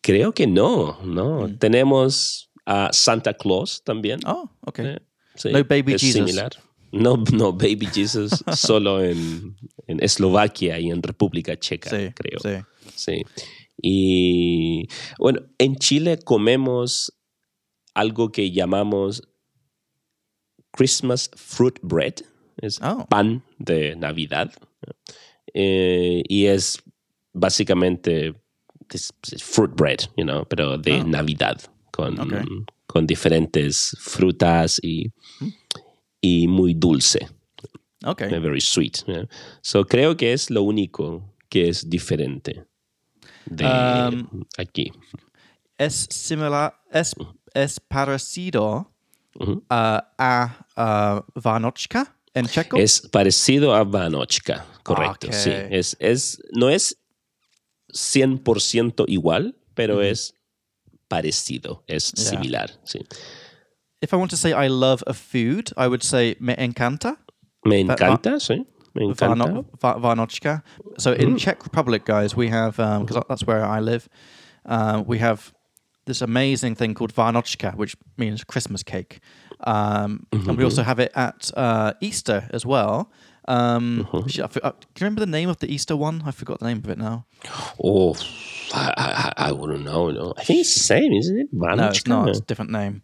creo que no, no. Tenemos a Santa Claus también. oh okay Eh, sí, No baby es Jesus. similar. No, no, Baby Jesus, [LAUGHS] solo en, en Eslovaquia y en República Checa, sí creo. sí Sí. Y bueno, en Chile comemos algo que llamamos Christmas fruit bread. Es Oh. pan de Navidad. Eh, y es básicamente es- es fruit bread, you know, pero de Oh. Navidad. Con, con diferentes frutas y, y muy dulce. okay Very sweet. yeah. So creo que es lo único que es diferente de Um, aquí. es similar, es, es parecido uh, a uh, Vanochka en checo. Es parecido a Vanochka, correcto. Sí, es, es, no es 100% igual, pero es parecido, es Yeah. similar. Sí. If I want to say I love a food, I would say me encanta. Me encanta, sí. Me encanta. Varnochka. So in Czech Republic, guys, we have because that's where I live. Uh, we have this amazing thing called Varnochka, which means Christmas cake, um, and we also have it at uh, Easter as well. Um, which I for- uh, do you remember the name of the Easter one? I forgot the name of it now. Oh, I, I, I wouldn't know. No. I think it's the same, isn't it? No, it's not. It's a different name.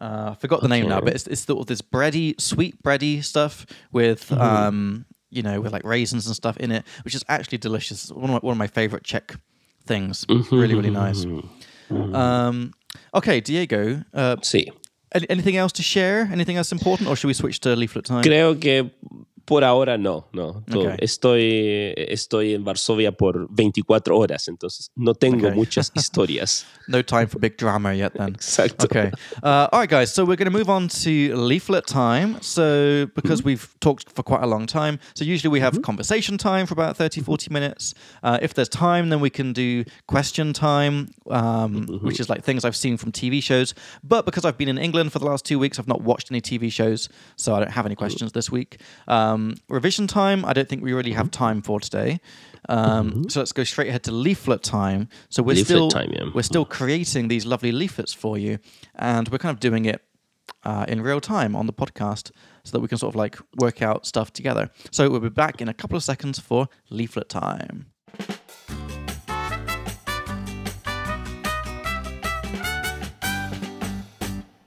Uh, I forgot the name now, but it's, it's sort of this bready, sweet bready stuff with, um, you know, with like raisins and stuff in it, which is actually delicious. One of my, one of my favorite Czech things. Really, really nice. Um, okay, Diego. Uh, any, anything else to share? Anything else important, or should we switch to leaflet time? Creo que por ahora no, no. Todo- Ok. Estoy, estoy en Varsovia por 24 horas, entonces no tengo Ok. muchas [LAUGHS] historias. No time for big drama yet, then. Exacto. Okay. Uh, all right, guys. So we're going to move on to leaflet time. So, because we've talked for quite a long time, so usually we have conversation time for about 30, 40 minutes. Uh, if there's time, then we can do question time, um, which is like things I've seen from TV shows. But because I've been in England for the last two weeks, I've not watched any TV shows, so I don't have any questions this week. Um, revision time, I don't think we really have time for today. Um, So let's go straight ahead to leaflet time. So we're Leaflet still time, yeah. we're still creating these lovely leaflets for you, and we're kind of doing it uh, in real time on the podcast so that we can sort of like work out stuff together. So we'll be back in a couple of seconds for leaflet time.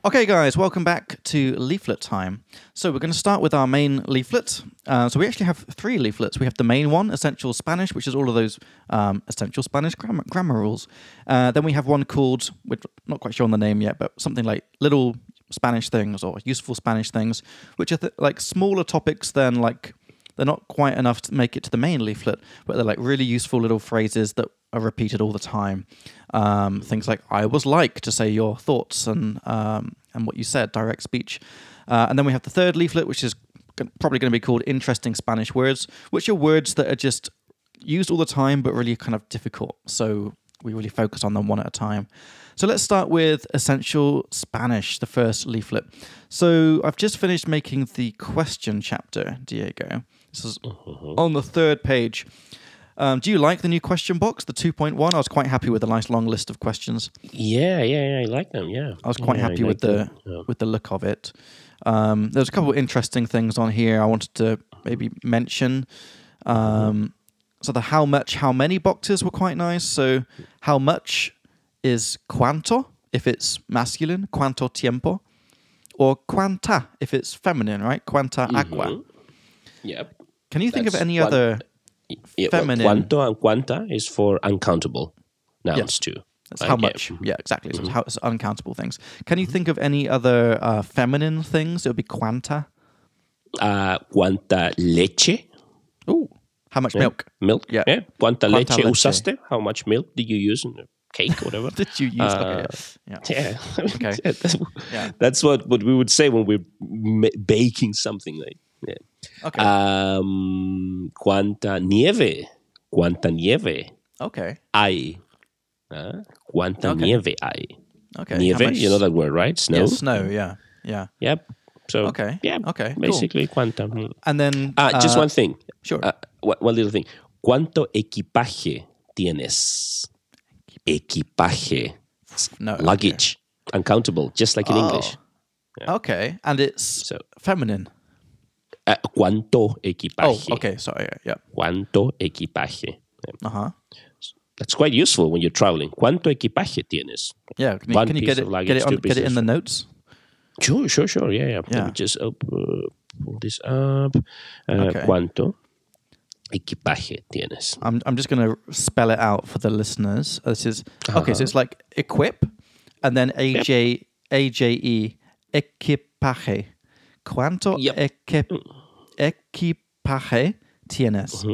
Okay, guys, welcome back to leaflet time. So, we're going to start with our main leaflet. Uh, so, we actually have three leaflets. We have the main one, Essential Spanish, which is all of those um, essential Spanish grammar, grammar rules. Uh, then we have one called, we're not quite sure on the name yet, but something like Little Spanish Things or Useful Spanish Things, which are th- like smaller topics than like they're not quite enough to make it to the main leaflet, but they're like really useful little phrases that are repeated all the time. Um, things like "I was like" to say your thoughts and um, and what you said, direct speech. Uh, and then we have the third leaflet, which is g- probably going to be called "Interesting Spanish Words," which are words that are just used all the time, but really kind of difficult. So we really focus on them one at a time. So let's start with Essential Spanish, the first leaflet. So I've just finished making the question chapter, Diego. This is on the third page. Um, do you like the new question box, the 2.1? I was quite happy with the nice long list of questions. Yeah, yeah, yeah. I like them. Yeah. I was quite Yeah, happy with the. Yeah. with the look of it. Um, there's a couple of interesting things on here I wanted to maybe mention. Um, so the how much, how many boxes were quite nice. So how much is cuánto if it's masculine, cuánto tiempo, or cuánta if it's feminine, right? Cuánta agua. Mhm. Yep. Can you think of any other? Yeah, Feminine. cuanto and cuanta is for uncountable nouns too. That's how much. Yeah, exactly. So how, it's uncountable things. Can you think of any other uh, feminine things? It would be cuánta. Uh, cuánta leche? Ooh, how much milk? Milk? Yeah. Cuánta leche, leche. usaste? How much milk did you use in cake or whatever? [LAUGHS] Did you use? okay, Uh, yeah. [LAUGHS] yeah. Okay. [LAUGHS] yeah, that's, Yeah. that's what, what we would say when we're ma- baking something like yeah. Okay. Um, cuánta nieve? Cuánta nieve okay. hay? Uh, cuánta Okay. nieve hay? Okay. Nieve, much- you know that word, right? Snow. Yeah, snow. Yeah. Yeah. Yep. So Okay. yeah, Okay, cool. basically cuánta. Mm. And then. Ah, just uh, one thing. Sure. Uh, one, one little thing. ¿Cuánto equipaje tienes? Equipaje. no. okay. Luggage. Uncountable, just like in English. Okay. And it's So, feminine. Uh, ¿Cuánto Oh, okay. Sorry. Yeah. ¿Cuánto equipaje? Uh huh. That's quite useful when you're traveling. ¿Cuánto equipaje tienes? Yeah. Can you, One can you piece get of it? luggage, Get it on. Get it in the notes. Sure, sure, sure. Yeah, yeah. Let me just op- uh, pull this up. Uh, Okay. ¿Cuánto equipaje tienes? I'm. I'm just gonna spell it out for the listeners. This is okay. So it's like equip, and then A J A J E equipaje. ¿Cuánto Yep. equip, equipaje tienes?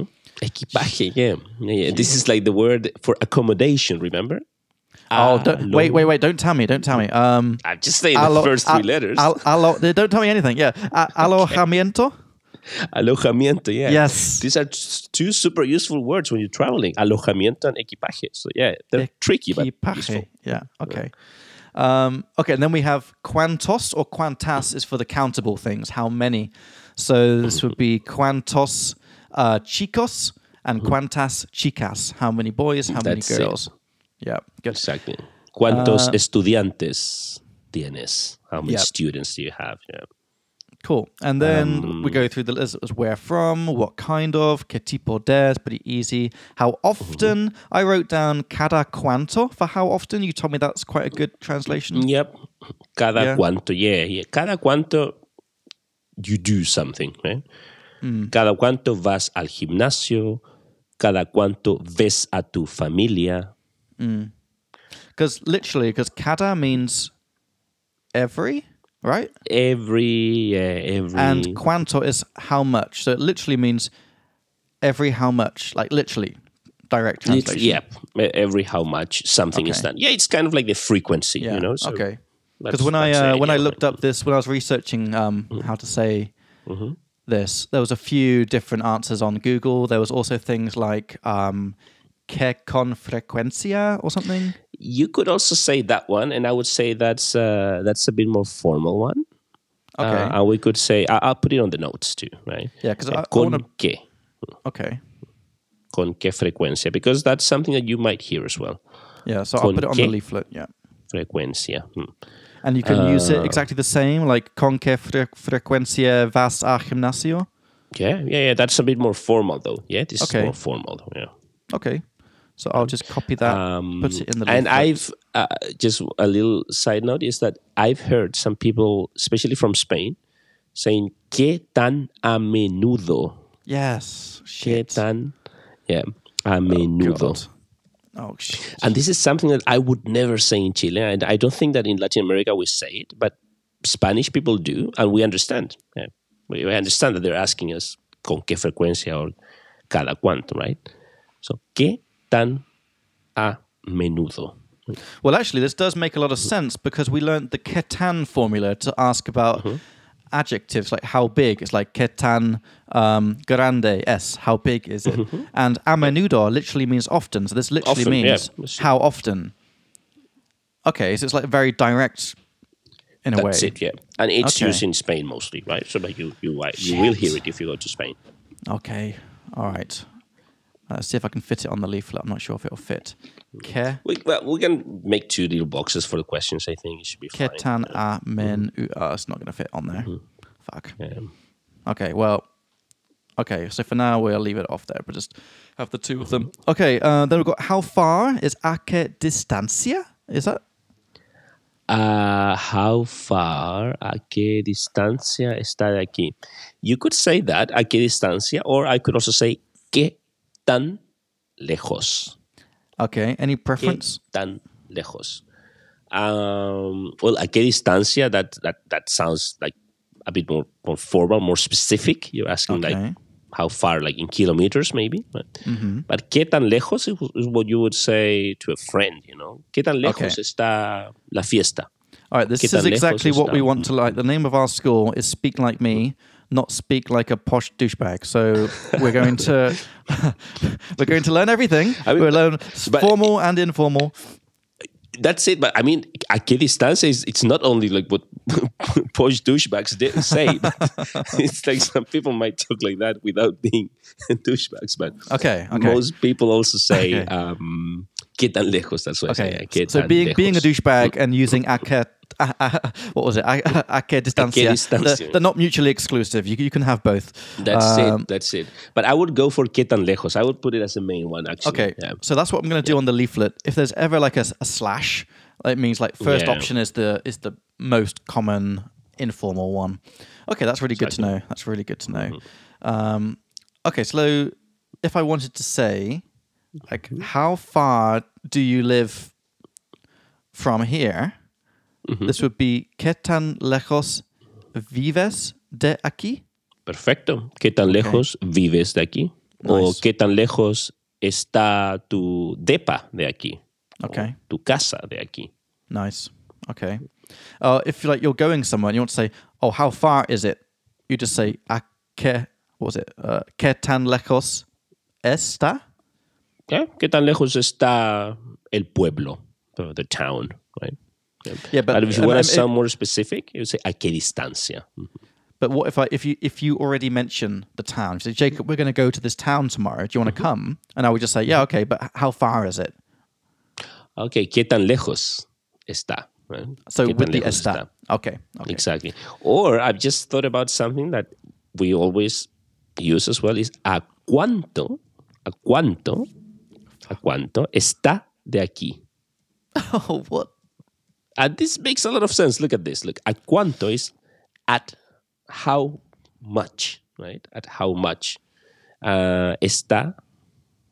Equipaje, yeah. yeah, yeah. This is like the word for accommodation, remember? Oh, Ah, don't, wait, wait, wait! Don't tell me! Don't tell me! Um, I'm just saying the first three letters. al- alo- [LAUGHS] don't tell me anything. Yeah, A- alojamiento. Alojamiento, yeah. Yes. These are two super useful words when you're traveling. Alojamiento and equipaje. So yeah, they're tricky but Equipaje. useful. Yeah. Okay. Um, okay, and then we have cuántos or cuántas is for the countable things. How many? So this would be cuántos uh, chicos and cuántas chicas. How many boys? How many That's it. girls? Yeah. Good. Exactly. ¿Cuántos Uh, estudiantes tienes? How many Yep. students do you have? Yeah. Cool. And then Um, we go through the list as where from, what kind of, que tipo de, pretty easy. How often? I wrote down cada cuanto for how often. You told me that's quite a good translation. Yep. Cada Yeah. cuánto, yeah, yeah. Cada cuánto you do something, right? Mm. Cada cuánto vas al gimnasio, cada cuánto ves a tu familia. Because literally, because cada means every, right? Every, yeah, every. And cuanto is how much. So it literally means every how much, like literally, direct translation. Yep. e- Every how much something is done. Yeah, it's kind of like the frequency, Yeah. you know? So okay. Because when I uh, when I looked up this when I was researching um, Mm-hmm. how to say this, there was a few different answers on Google. There was also things like um, que con frecuencia or something. You could also say that one, and I would say that's uh, that's a bit more formal one. Okay. Uh, and we could say I- I'll put it on the notes too, right? Yeah, 'cause I- I con wanna- qué, Okay. con qué frecuencia, because that's something that you might hear as well. Yeah. So I'll put it on the leaflet. Yeah. Frecuencia. Hmm. And you can use Uh, it exactly the same, like con que fre- frecuencia vas a gimnasio. Yeah, yeah, yeah. That's a bit more formal, though. Yeah, this Okay. is more formal. Yeah. Okay. So I'll just copy that, Um, put it in the and. I've uh, just a little side note is that I've heard some people, especially from Spain, saying "qué tan a menudo." yes. ¿Qué Shit. tan? Yeah, a menudo. God. Oh shit. And this is something that I would never say in Chile, and I don't think that in Latin America we say it, but Spanish people do, and we understand. Yeah. We we understand that they're asking us con qué frecuencia or cada cuánto, right? So, ¿qué tan a menudo? Well, actually, this does make a lot of sense because we learned the ketan formula to ask about Mm-hmm. adjectives like how big. It's like ketan um, grande es. How big is it? And a menudo literally means often. So this literally Mm-hmm. Often, yeah. means how often. Okay, so it's like very direct in a That's way. it, yeah. And it's Okay. used in Spain mostly, right? So, you you you will hear it if you go to Spain. Okay, all right. Let's see if I can fit it on the leaflet. I'm not sure if it'll fit. Ke We, well, we can make two little boxes for the questions. I think it should be fine. ketan a men. Oh, it's not going to fit on there. Fuck. Um, Okay, well, okay. So for now, we'll leave it off there, but just have the two of them. Okay, uh, then we've got how far is a que distancia? Is that Uh, how far, a qué distancia está de aquí? You could say that, a qué distancia, or I could also say, qué tan lejos. okay? Any Qué preference? tan lejos. Um, well, a qué distancia, that, that, that sounds like a bit more, more formal, more specific. You're asking Okay. like how far, like in kilometers maybe. But, Mm-hmm. but qué tan lejos is, what you would say to a friend, you know. Qué tan lejos Okay. está la fiesta. All right, this is exactly what we want to like. The name of our school is Speak Like Me, not Speak Like a Posh Douchebag. So we're going to [LAUGHS] we're going to learn everything. I mean, we'll learn but- formal and informal. That's it. But I mean, a qué distancia is it's not only like what [LAUGHS] posh douchebags didn't say. [LAUGHS] it's like some people might talk like that without being douchebags, but Okay, okay. most people also say Okay. um, qué tan lejos. That's what I Okay, say. So being being a douchebag and using a a, [LAUGHS] a, what was it? A, a que distancia. They're, they're not mutually exclusive. You, you can have both. That's Um, it. That's it. But I would go for qué tan lejos. I would put it as the main one actually. Okay, Yeah. so that's what I'm going to do on the leaflet. If there's ever like a, a slash, it means like first Yeah. option is the is the most common informal one. Okay, that's really good to know. That's really good to know. Mm-hmm. Um, okay, so if I wanted to say, like, Mm-hmm. how far do you live from here? Mm-hmm. This would be ¿Qué tan lejos vives de aquí? Perfecto. ¿Qué tan lejos vives de aquí? O qué tan lejos está tu depa de aquí? Okay. Tu casa de aquí. Nice. Okay. Uh, if you like you're going somewhere and you want to say, "Oh, how far is it?" You just say "A que what was it? Uh, ¿Qué tan lejos está? Yeah, ¿Qué tan lejos está el pueblo, the town, right? Yeah, Yeah, but, if you want to sound more specific, you would say a qué distancia. Mm-hmm. But what if I if you if you already mention the town? You say, Jacob, we're going to go to this town tomorrow. Do you want to mm-hmm. come? And I would just say, yeah, okay, but how far is it? Okay, ¿qué tan lejos está? Right? So with the lejos está. Okay. Okay. Exactly. Or I've just thought about something that we always use as well is a cuánto, a cuánto, a cuánto está de aquí. [LAUGHS] Oh, what? And this makes a lot of sense. Look at this. Look, at cuánto is at how much, right? At how much uh, está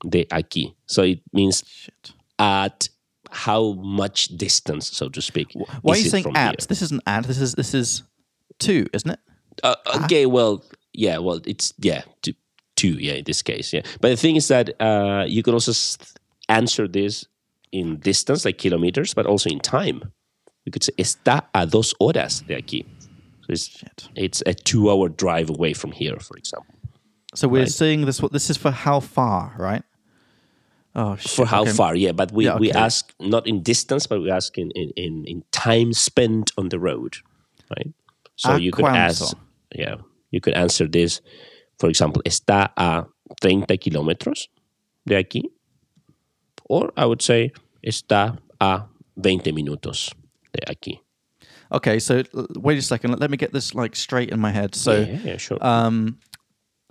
de aquí. So it means Shit. at how much distance, so to speak. Why are you saying at? here? This isn't at. This is this is two, isn't it? Uh, okay, well, yeah, well, it's yeah, two, two, yeah, in this case, yeah. But the thing is that uh, you can also answer this in distance, like kilometers, but also in time. You could say está a dos horas de aquí. So it's, it's a two-hour drive away from here, for example. So we're Right. saying this. What this is for? How far? Right? Oh shit. For how okay. far? Yeah, but we, Yeah, we ask not in distance, but we ask in, in, in, in time spent on the road, right? So A you could cuánto? ask, yeah, you could answer this, for example, está a 30 kilómetros de aquí, or I would say está a 20 minutos aquí. Okay. So wait a second. Let, me get this like straight in my head. So yeah, yeah, sure. um,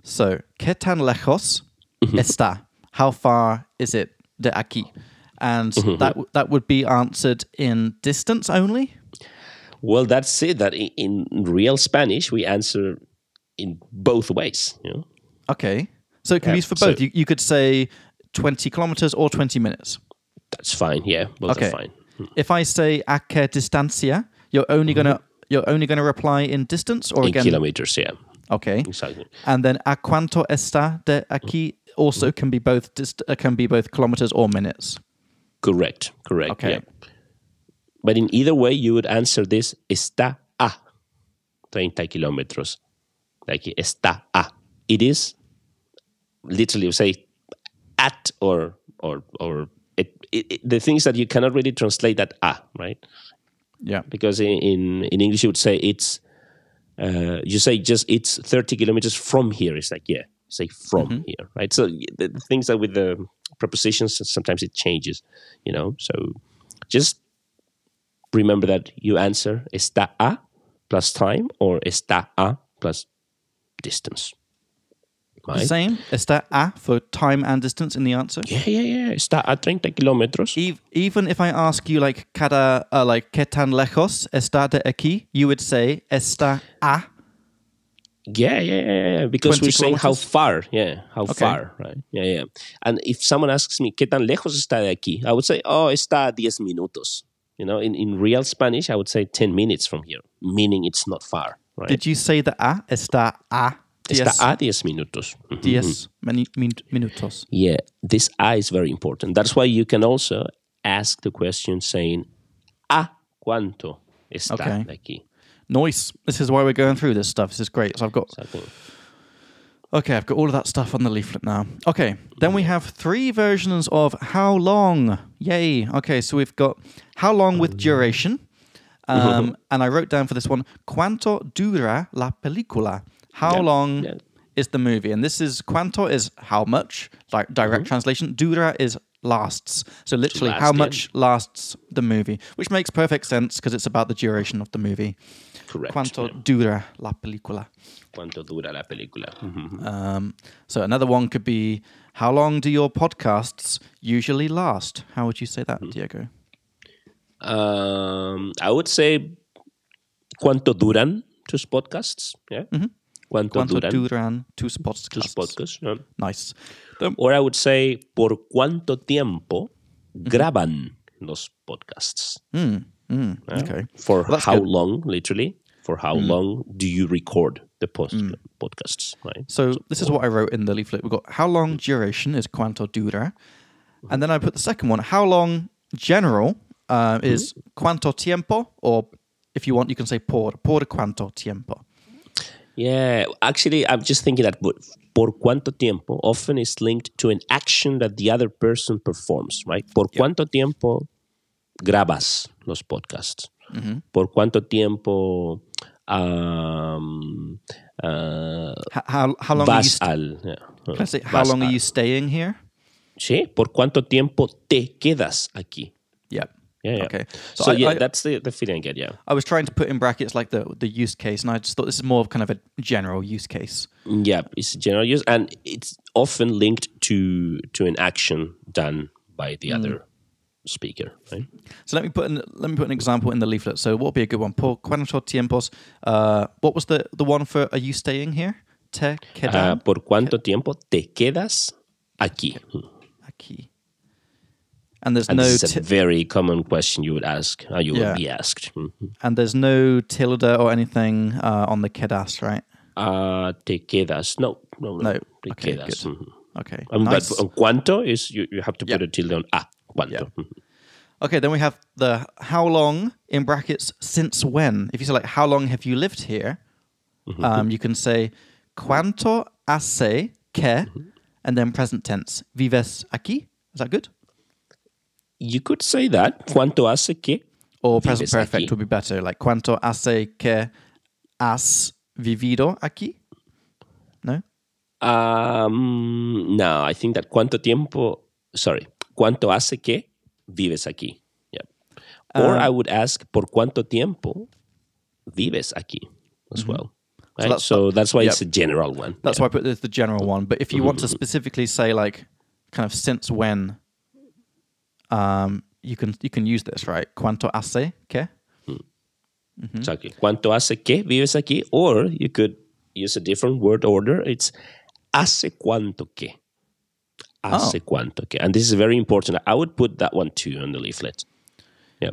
so ¿Qué tan lejos Mm-hmm. está? How far is it de aquí? And Mm-hmm. that that would be answered in distance only. well, that's it. That in, in real Spanish we answer in both ways. You know? Okay. So it can Yeah, be used for so- both. You, you could say 20 kilometers or 20 minutes. That's fine. Yeah, both Okay. are fine. If I say a qué distancia, you're only gonna you're only gonna reply in distance or Mm-hmm. In again. kilometers, yeah, Okay. exactly. And then a cuánto está de aquí also can be both dist- uh, can be both kilometers or minutes. Correct, correct. Okay. Yeah. But in either way, you would answer this está a 30 kilómetros. Like está a. It is literally you say at or or or it, it, the things that you cannot really translate that ah right Yeah. because in in, in English you would say it's uh, you say just it's 30 kilometers from here. It's like yeah, say from Mm-hmm. here, right? So the, the things that with the prepositions sometimes it changes, you know. So just remember that you answer está a plus time or está a plus distance. The Right? same. Está a for time and distance in the answer. Yeah, yeah, yeah. Está a 30 kilómetros. Ev- even if I ask you like cada uh, like qué tan lejos está de aquí, you would say está a. Yeah, yeah, yeah, yeah. Because we're saying how far. Yeah, how Okay. far, right? Yeah, yeah. And if someone asks me, ¿qué tan lejos está de aquí? I would say, oh, está a 10 minutos. You know, in, in real Spanish, I would say 10 minutes from here, meaning it's not far, right? Did you say the a? Está a. Está a 10 minutos. Mhm. diez mini- min- minutos. Yeah, this a is very important. That's why you can also ask the question saying, ¿a cuánto está Okay. aquí? Nice. This is why we're going through this stuff. This is great. So I've got Exactly. okay. I've got all of that stuff on the leaflet now. Okay. Then we have three versions of how long. Yay. Okay. So we've got how long with duration. Um, and I wrote down for this one, ¿Cuánto dura la película? How Yeah, long yeah. is the movie? And this is ¿Cuánto is how much, like direct translation. Dura is lasts. So literally, last, how much lasts the movie, which makes perfect sense because it's about the duration of the movie. Correct. ¿Cuánto yeah. dura la película? ¿Cuánto dura la película? Mhm. Um, so another one could be, how long do your podcasts usually last? How would you say that, Hmm. Diego? Um, I would say cuánto duran tus podcasts, yeah. Cuánto, ¿Cuánto duran duran tus tus podcasts? podcasts, yeah? Nice. Then- Or I would say por cuánto tiempo graban los podcasts. mm, mm, yeah? okay. For that's how good. Long, literally? For how long do you record the post podcasts? Right. So this is what I wrote in the leaflet. We've got how long duration is cuánto dura, and then I put the second one. How long general uh, is cuánto tiempo, or if you want, you can say por por cuánto tiempo. Yeah, actually, I'm just thinking that por cuánto tiempo often is linked to an action that the other person performs, right? Por yep. cuánto tiempo grabas los podcasts. Mm-hmm. Por cuánto tiempo um, uh, how, how long vas are you al. Yeah, say, how long al. are you staying here? Sí, por cuánto tiempo te quedas aquí. Yep. Yeah, yeah. Okay. So, so I, yeah, I, that's the, the feeling I get, yeah. I was trying to put in brackets like the, the use case, and I just thought this is more of kind of a general use case. Yeah, it's general use, and it's often linked to to an action done by the mm. other speaker. Right? So let me put in, let me put an example in the leaflet. So what would be a good one? Por cuánto tiempos? Uh, what was the the one for? Are you staying here? Te quedas. Uh, por cuánto tiempo te quedas aquí? Aquí. And there's and no. This is a very common question you would ask. You yeah. would be asked. Mm-hmm. And there's no tilde or anything uh, on the quedas, right? Uh, te quedas. No, no, no. Te okay, quedas. Mm-hmm. Okay. Um, nice. But on cuánto is you, you have to put yep. a tilde on a. Cuánto. Yep. Mm-hmm. Okay, then we have the how long in brackets since when. If you say like how long have you lived here, mm-hmm. um, you can say cuánto hace que, and then present tense. Vives aquí. Is that good? You could say that. Cuánto hace que. Or present perfect aquí. would be better. Like cuánto hace que has vivido aquí. No. Um, no, I think that cuánto tiempo. Sorry, cuánto hace que vives aquí. Yeah. Or uh, I would ask, ¿por cuánto tiempo vives aquí as mm-hmm. well? Right? So that's, so that's why yep. it's a general one. That's why I put the, the general one. But if you mm-hmm. want to [LAUGHS] specifically say like kind of since when, um, you can you can use this, right? ¿Cuánto hace que? Mm. Mm-hmm. Exactly. ¿Cuánto hace que vives aquí? Or you could use a different word order. It's hace cuánto que hace oh. cuánto que. And this is very important. I would put that one too on the leaflet. Yeah.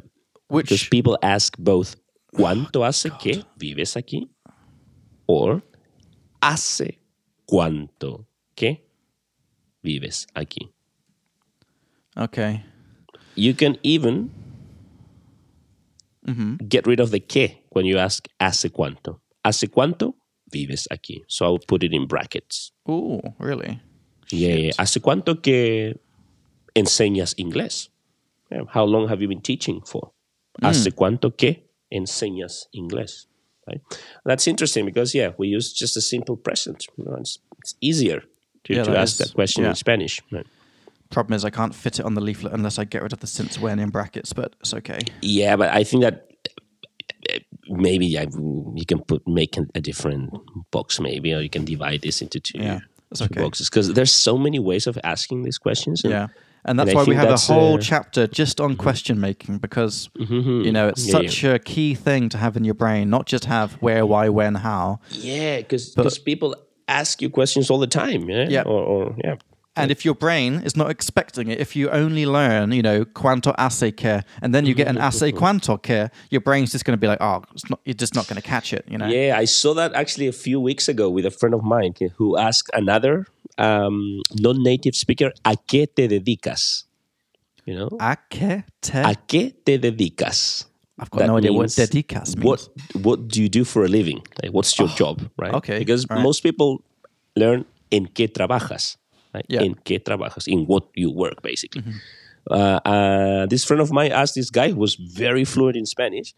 Which because people ask both cuánto hace God. que vives aquí or hace cuánto que vives aquí. Okay. You can even mm-hmm. get rid of the que when you ask hace cuánto. Hace cuánto vives aquí. So I would put it in brackets. Oh, really? Yeah, ¿Hace cuánto que enseñas inglés? How long have you been teaching for? Mm. ¿Hace cuánto que enseñas inglés? Right? That's interesting because, yeah, we use just a simple present. You know, it's, it's, easier to, yeah, to ask is, that question yeah. in Spanish. Right? Problem is, I can't fit it on the leaflet unless I get rid of the since when in brackets, but it's okay. Yeah, but I think that maybe yeah, you can put make a different box, maybe, or you can divide this into two. Yeah okay. boxes because there's so many ways of asking these questions. And, yeah. And that's and why we have a whole uh, chapter just on mm-hmm. question making because mm-hmm. you know it's yeah, such yeah. a key thing to have in your brain, not just have where, why, when, how. Yeah, because people ask you questions all the time. Yeah, yeah. Or, or yeah, and if your brain is not expecting it, if you only learn, you know, cuánto hace que, and then you get an hace cuánto que, your brain's just going to be like, oh, not, you're just not going to catch it, you know? Yeah, I saw that actually a few weeks ago with a friend of mine who asked another um, non-native speaker, ¿a qué te dedicas? You know? ¿A qué te? ¿A qué te dedicas? I've got that no idea what dedicas means. What, what do you do for a living? Like, what's your oh, job, right? Okay. Because right. most people learn en qué trabajas right? yeah. en qué trabajas, in what you work, basically. Mm-hmm. Uh, uh, this friend of mine asked this guy who was very fluent in Spanish,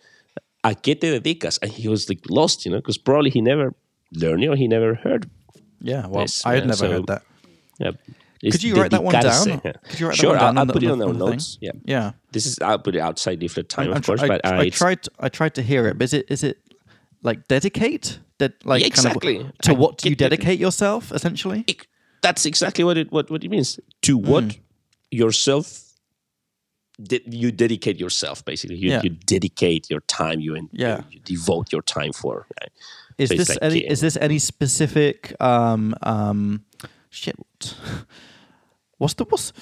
¿a qué te dedicas? And he was like lost, you know, because probably he never learned it or he never heard. Yeah, well, this, I had never so, heard that. Yeah. Could you write that one down? Could you write sure, that one down I'll, I'll the, put it on the, our notes. Yeah, yeah. This is I'll put it outside the time, I'm, of course. I, but I, uh, I tried. I tried to hear it, but is it is it like dedicate? That like yeah, exactly kind of, to what do you dedicate yourself essentially? It, that's exactly what it what, what it means to what mm. yourself de- you dedicate yourself basically you, yeah. you dedicate your time you, and yeah. you, you devote your time for right? is so this like, any is this any specific um um shit [LAUGHS] what's the what's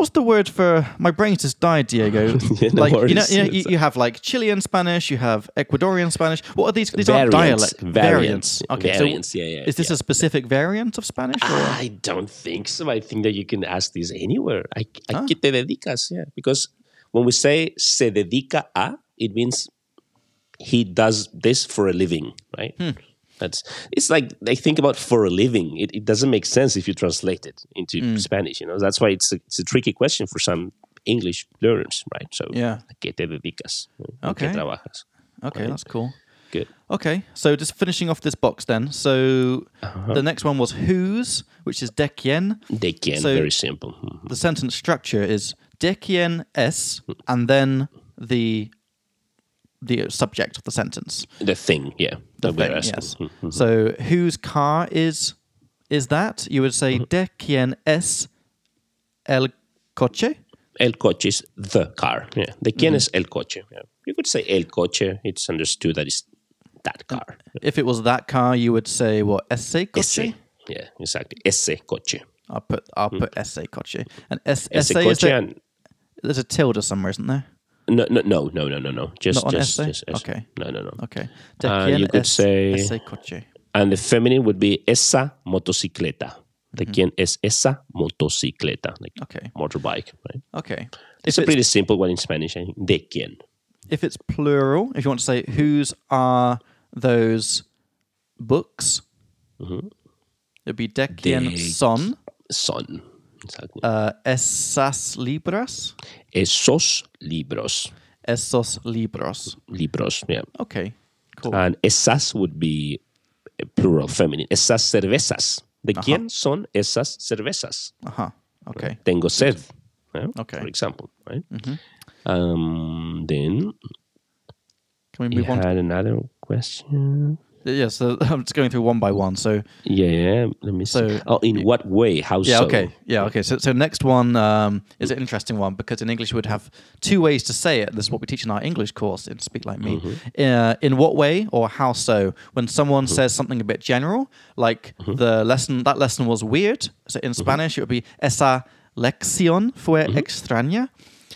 what's the word for my brain just died, Diego? [LAUGHS] yeah, no like worries. you know, you, know you, you, have like Chilean Spanish, you have Ecuadorian Spanish. What are these? These variants, aren't dialect variants. variants. Okay, variants, so yeah, yeah. Is this yeah. a specific variant of Spanish? Or? I don't think so. I think that you can ask this anywhere. I, a ah. qué te dedicas? Yeah, because when we say se dedica a, it means he does this for a living, right? Hmm. That's it's like they think about for a living. It, it doesn't make sense if you translate it into Mm. Spanish. You know that's why it's a, it's a tricky question for some English learners, right? So, Yeah. qué te dedicas? ¿En Okay. qué trabajas? Okay, that's cool. Good. Okay, so just finishing off this box then. So Uh-huh. the next one was whose, which is de quién. De quién? So- Very simple. Mhm. The sentence structure is de quién es, and then the the subject of the sentence. The thing, yeah. The thing, yes. Mhm. So whose car is is that? You would Mm-hmm. say de quién es el coche. El coche is the car. Yeah. De Mm-hmm. quién es el coche? Yeah. You could say el coche. It's understood that it's that car. If it was that car, you would say what ese coche. Ese. Yeah, exactly. Ese coche. I'll put I'll put ese coche. And es, Mm. Ese ese is coche there, and there's a tilde somewhere, isn't there? No, no, no, no, no, no, no. Just, Not just, ese? just ese. Okay. No, no, no. Okay. De Uh, you could es say- ese coche. And the feminine would be esa motocicleta. De Mm-hmm. quién es esa motocicleta? Like Okay. motorbike, right? Okay. It's If a it's, pretty simple one in Spanish. De quién. if it's plural, if you want to say whose are those books, it'd be de quién De- son Son. Exactly. uh, esas libras. Esos libros. Esos libros. Libros, yeah. Okay. Cool. And esas would be plural feminine. Esas cervezas. ¿De quién son esas cervezas? Okay. Tengo sed. yeah, Okay. Mm-hmm. For example, right? Um, then Can we on? had another question. Yeah. So [LAUGHS] I'm just going through one by one. So Yeah, yeah. Let me So- see. Oh, in what way? How Yeah. so? Okay. Yeah. Okay. So, so next one um, is an interesting one because in English we would have two ways to say it. This is what we teach in our English course in Speak Like Me. Mm-hmm. Uh, in what way or how so? When someone mm-hmm. says something a bit general, like mm-hmm. the lesson that lesson was weird. So in Spanish it would be esa lección fue extraña.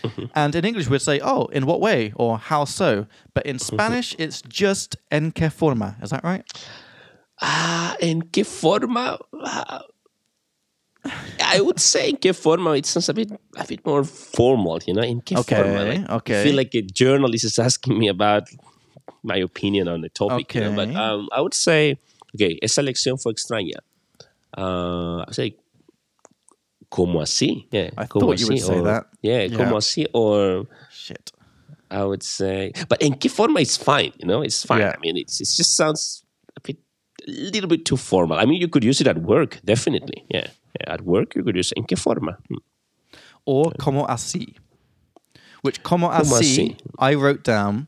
[LAUGHS] And in English, we'd say, oh, in what way or how so? But in [LAUGHS] Spanish, it's just en qué forma. Is that right? Ah, ¿en qué forma? Ah, I would say en qué forma. It sounds a bit a bit more formal, you know. In qué Okay, forma? Like, okay. I feel like a journalist is asking me about my opinion on the topic. You know? But um, I would say, okay, esa lección fue extraña. Uh, I would say, ¿cómo así? Yeah, I ¿cómo thought you would say Or- that. Yeah, Yeah. ¿cómo así? Or Shit. I would say, but en qué forma is fine, you know, it's fine. Yeah. I mean, it's, it just sounds a bit, a little bit too formal. I mean, you could use it at work, definitely. Yeah, yeah at work you could use en qué forma. Hmm. or como así, which como así así? I wrote down.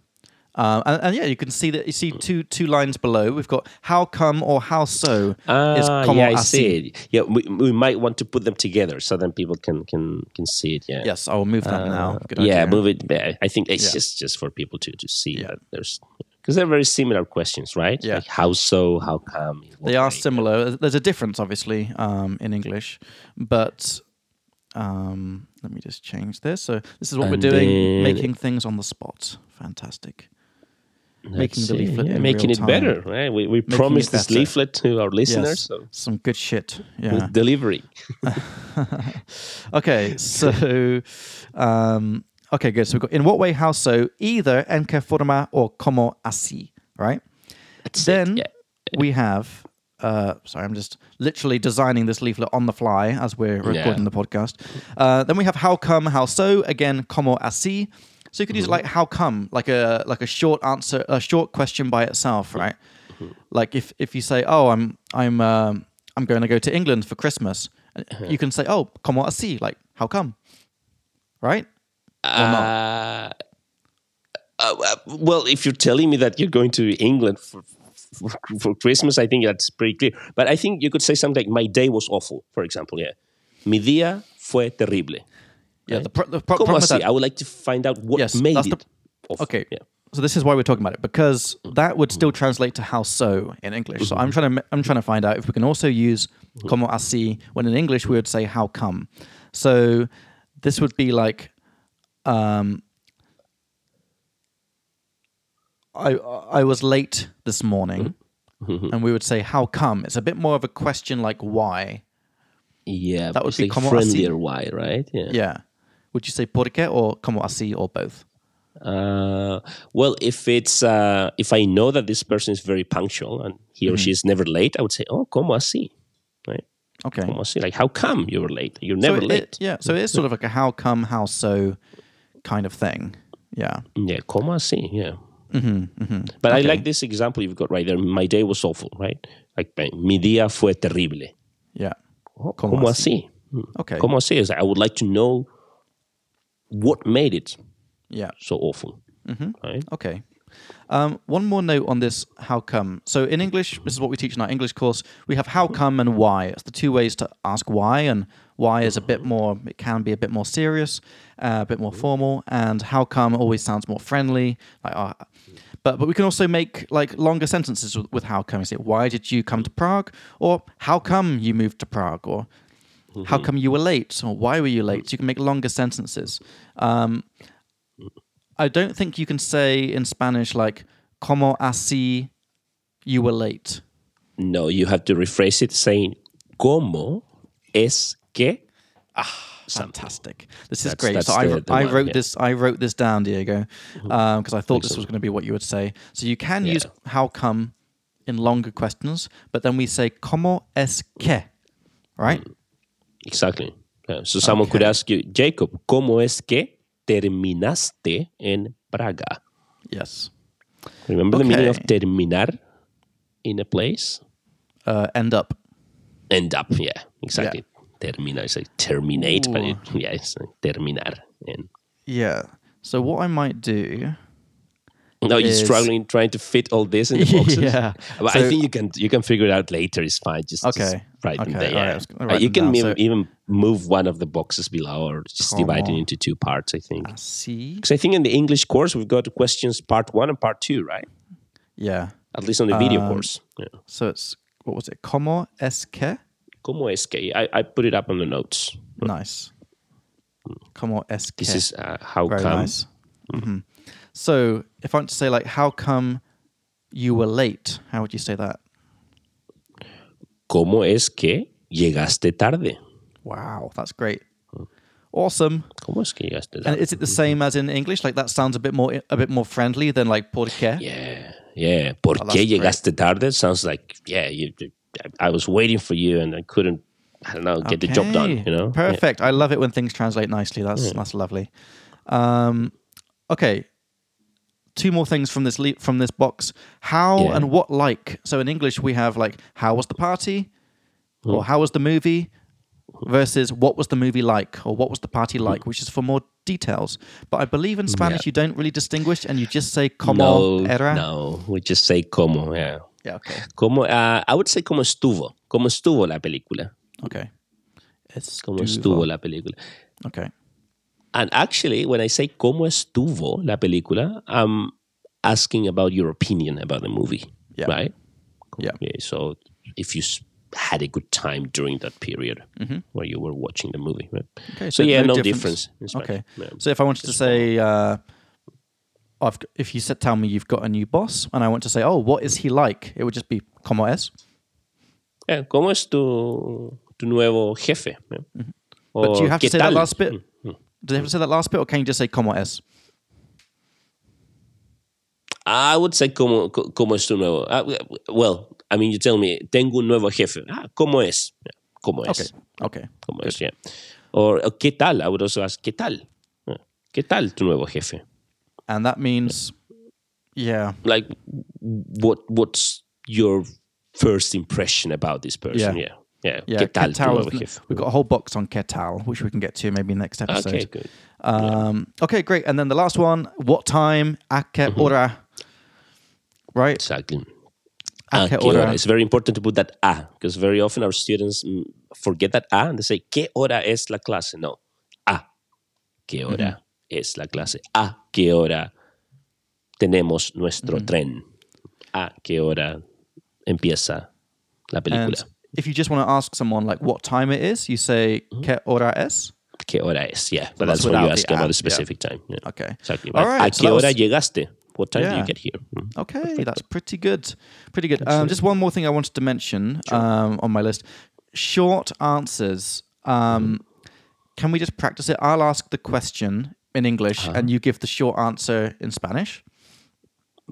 Um, and, and yeah, you can see that you see two two lines below. We've got how come or how so is Ah, como yeah, I así. see it. Yeah, we, we might want to put them together so then people can can can see it. Yeah. Yes, I will move that now. Good Uh, yeah, idea. move it. I think it's Yeah. just just for people to to see Yeah. that there's because they're very similar questions, right? Yeah. Like how so, how come? They are way? similar. There's a difference, obviously, um, in English, but um, let me just change this. So this is what we're doing, making things on the spot. Fantastic. Let's making the leaflet yeah, making it time. better, right? We, we promised this leaflet to our listeners, Yes, so some good shit. [LAUGHS] with Yeah. delivery. [LAUGHS] okay, so um, okay, good. So we've got in what way, how so, either en que forma or como así, right? That's then yeah. we have. Uh, sorry, I'm just literally designing this leaflet on the fly as we're recording the podcast. Uh, then we have how come, how so. Again, como así. So you could use it like how come, like a like a short answer, a short question by itself, right? Like if if you say, oh, I'm I'm um, I'm going to go to England for Christmas, you can say, oh, como así, like how come, right? Uh, uh, uh, well, if you're telling me that you're going to England for, for, for Christmas, I think that's pretty clear. But I think you could say something like, my day was awful, for example. Yeah. Mi día fue terrible. Yeah, the, pro- the pro- problem así? that- I would like to find out what Yes, made it. Okay. Yeah. So this is why we're talking about it because that would still mm. translate to how so in English. So mm-hmm. I'm trying to I'm trying to find out if we can also use mm-hmm. como así when in English we would say how come. So this would be like um I I was late this morning mm-hmm. and we would say how come. It's a bit more of a question like why. Yeah. That would be like como así. friendlier why, right? Yeah. Yeah. Would you say por qué or como así or both? Uh, well, if it's uh, if I know that this person is very punctual and he or Mm-hmm. she is never late, I would say, "Oh, como así?" Right? Okay. Como así? Like, how come you were late? You're So never it- late. it- yeah. So it is sort of like a how come, how so kind of thing. Yeah. Yeah, como así? Yeah. Mm-hmm, But I like this example you've got right there. My day was awful, right? Like, mi día fue terrible. Yeah. Oh, Como como así? así? Okay. Como así? Is I would like to know what made it Yeah. so awful. Right? Okay. Um, one more note on this how come. So in English, this is what we teach in our English course. We have how come and why. It's the two ways to ask why, and why is a bit more, it can be a bit more serious, uh, a bit more formal, and how come always sounds more friendly. Like, uh, but but we can also make like longer sentences with, with how come. You say, why did you come to Prague? Or how come you moved to Prague? Or how mm-hmm. come you were late? Or why were you late? Mm. So you can make longer sentences. Um, I don't think you can say in Spanish like "Como así you were late." No, you have to rephrase it saying, como es que? Ah, fantastic. This is That's- great. that's So I, the- the I one, wrote yeah. this. I wrote this down, Diego, mm-hmm. um, because I thought this was going to be what you would say. So you can use "how come" in longer questions, but then we say "Como es que," right? Mm. Exactly. Yeah. So someone could Okay. ask you, Jacob, ¿cómo es que terminaste en Praga? Yes. Remember the meaning of Okay. terminar in a place? Uh, end up. End up, yeah, exactly. Terminar is like terminate, but it, yeah, it's like terminar. And Yeah. So what I might do. No, you're Is- struggling trying to fit all this in the [LAUGHS] boxes. Yeah. but I think you can you can figure it out later. It's fine. Just just Okay. write them Okay, there. all right, Yeah. I was gonna write you them can down, even, so- even move one of the boxes below, or just divide it into two parts. I think. I See. Because I think in the English course we've got questions part one and part two, right? Yeah. At least on the video Um, course. Yeah. So it's what was it? Como es que? Como es que? I, I put it up on the notes. Nice. Como es que? This is uh, how Very come. nice. hmm So if I want to say like, how come you were late? How would you say that? ¿Cómo es que llegaste tarde? Wow, that's great. Awesome. ¿Cómo es que llegaste And is it the same as in English? Like that sounds a bit more a bit more friendly than like por qué? Yeah, yeah. ¿Por Oh, qué llegaste tarde? Sounds like, yeah, you, I was waiting for you and I couldn't, I don't know, get the job done, you know? Perfect. I love it when things translate nicely. That's that's lovely. Um, okay. Two more things from this le- from this box. How Yeah. and what like. So in English we have like how was the party, Hmm. or how was the movie, versus what was the movie like, or what was the party like, which is for more details. But I believe in Spanish you don't really distinguish, and you just say como no, era. no, we just say como, yeah. Yeah. Okay. Como, uh, I would say como estuvo, como estuvo la película, Okay. It's como Estuvo. estuvo la película. Okay. And actually, when I say como estuvo la película, I'm asking about your opinion about the movie, Yeah. right? Yeah. Okay, so if you had a good time during that period where you were watching the movie, right? Okay, So, yeah, no difference. difference. Okay. Yeah. So if I wanted to say, uh, I've, if you said, tell me you've got a new boss, and I want to say, oh, what is he like? It would just be como es. Yeah, ¿Cómo es tu, tu nuevo jefe? Yeah. Mm-hmm. But do you have to ¿qué say that last bit? Mm, Do they have to say that last bit, or can you just say como es? I would say como, co- como es tu nuevo. ah, well, I mean, you tell me, tengo un nuevo jefe. Ah, ¿cómo es? Yeah, ¿Cómo Okay. es? Okay. ¿Cómo es? Yeah. Or, uh, ¿qué tal? I would also ask, ¿qué tal? Yeah. ¿Qué tal tu nuevo jefe? And that means, yeah, Like, what what's your first impression about this person? Yeah. Yeah. Yeah. yeah. ¿Qué tal ¿qué tu tal nuevo is- We've got a whole box on ¿qué tal, which we can get to maybe next episode. Okay, good. Um, okay, great. And then the last one, what time? A qué Mm-hmm. hora? Right? Exactly. A qué hora? It's very important to put that a because very often our students forget that a and they say ¿qué hora es la clase? No, a qué hora es la clase. A qué hora tenemos nuestro tren. A qué hora empieza la And película. If you just want to ask someone like what time it is, you say Mm-hmm. ¿qué hora es? ¿Qué hora es? Yeah, but that's that's, when you ask about a, the yeah. specific time. Yeah. Okay. Exactly. All right, ¿A so qué that was- hora llegaste? What time do Yeah. you get here? Mm. Okay, that's pretty good. Pretty good. Um, just one more thing I wanted to mention um, on my list: short answers. Um, can we just practice it? I'll ask the question in English and you give the short answer in Spanish.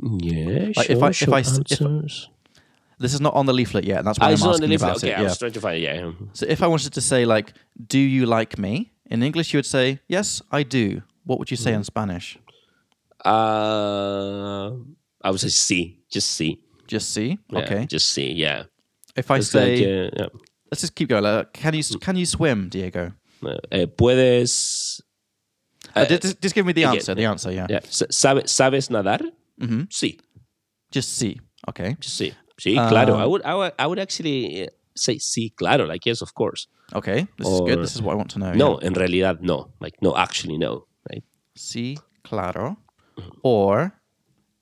Yeah, Like, sure, if I- if sure I if-. This is not on the leaflet yet, and that's why Ah, I'm not on asking the leaflet. about Okay, it. I Yeah. was trying to find it. Yeah. So if I wanted to say like, "Do you like me?" in English, you would say, "Yes, I do." What would you say in Spanish? Uh, I would say C. Just C. Just see. Yeah, Okay. Just C. Yeah. If I It's say, like, uh, yeah. let's just keep going. Like, can you can you swim, Diego? Uh, eh, puedes. Uh, ju- just, just give me the answer. The answer, yeah. Yeah. S- ¿sabe- ¿Sabes nadar? Mhm. Sí. Just see. Okay. Just sí. Sí, Uh, claro. I would, I would, I would actually uh, say sí, claro. Like yes, of course. Okay. This is good. This is what I want to know. No, yeah. en realidad no. Like no, actually no. Right. Sí, claro. Or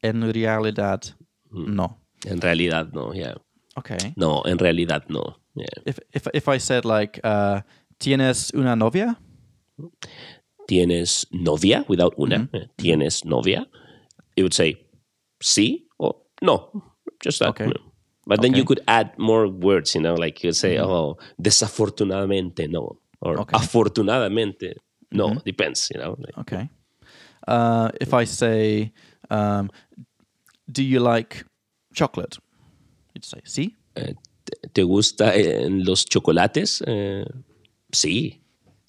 en realidad, Mm. no. En realidad no. Yeah. Okay. No, en realidad no. Yeah. If if if I said like, uh, ¿tienes una novia? ¿Tienes novia? Without una. Mm-hmm. eh, ¿Tienes novia? You would say sí or no. Just that. Okay. no. But then you could add more words, you know, like you say, oh, desafortunadamente no. Or Okay. afortunadamente no. Depends, you know. like- Okay. Uh, if I say, um, do you like chocolate? You'd say, sí. eh, ¿te- ¿Te gusta los chocolates? Eh, sí,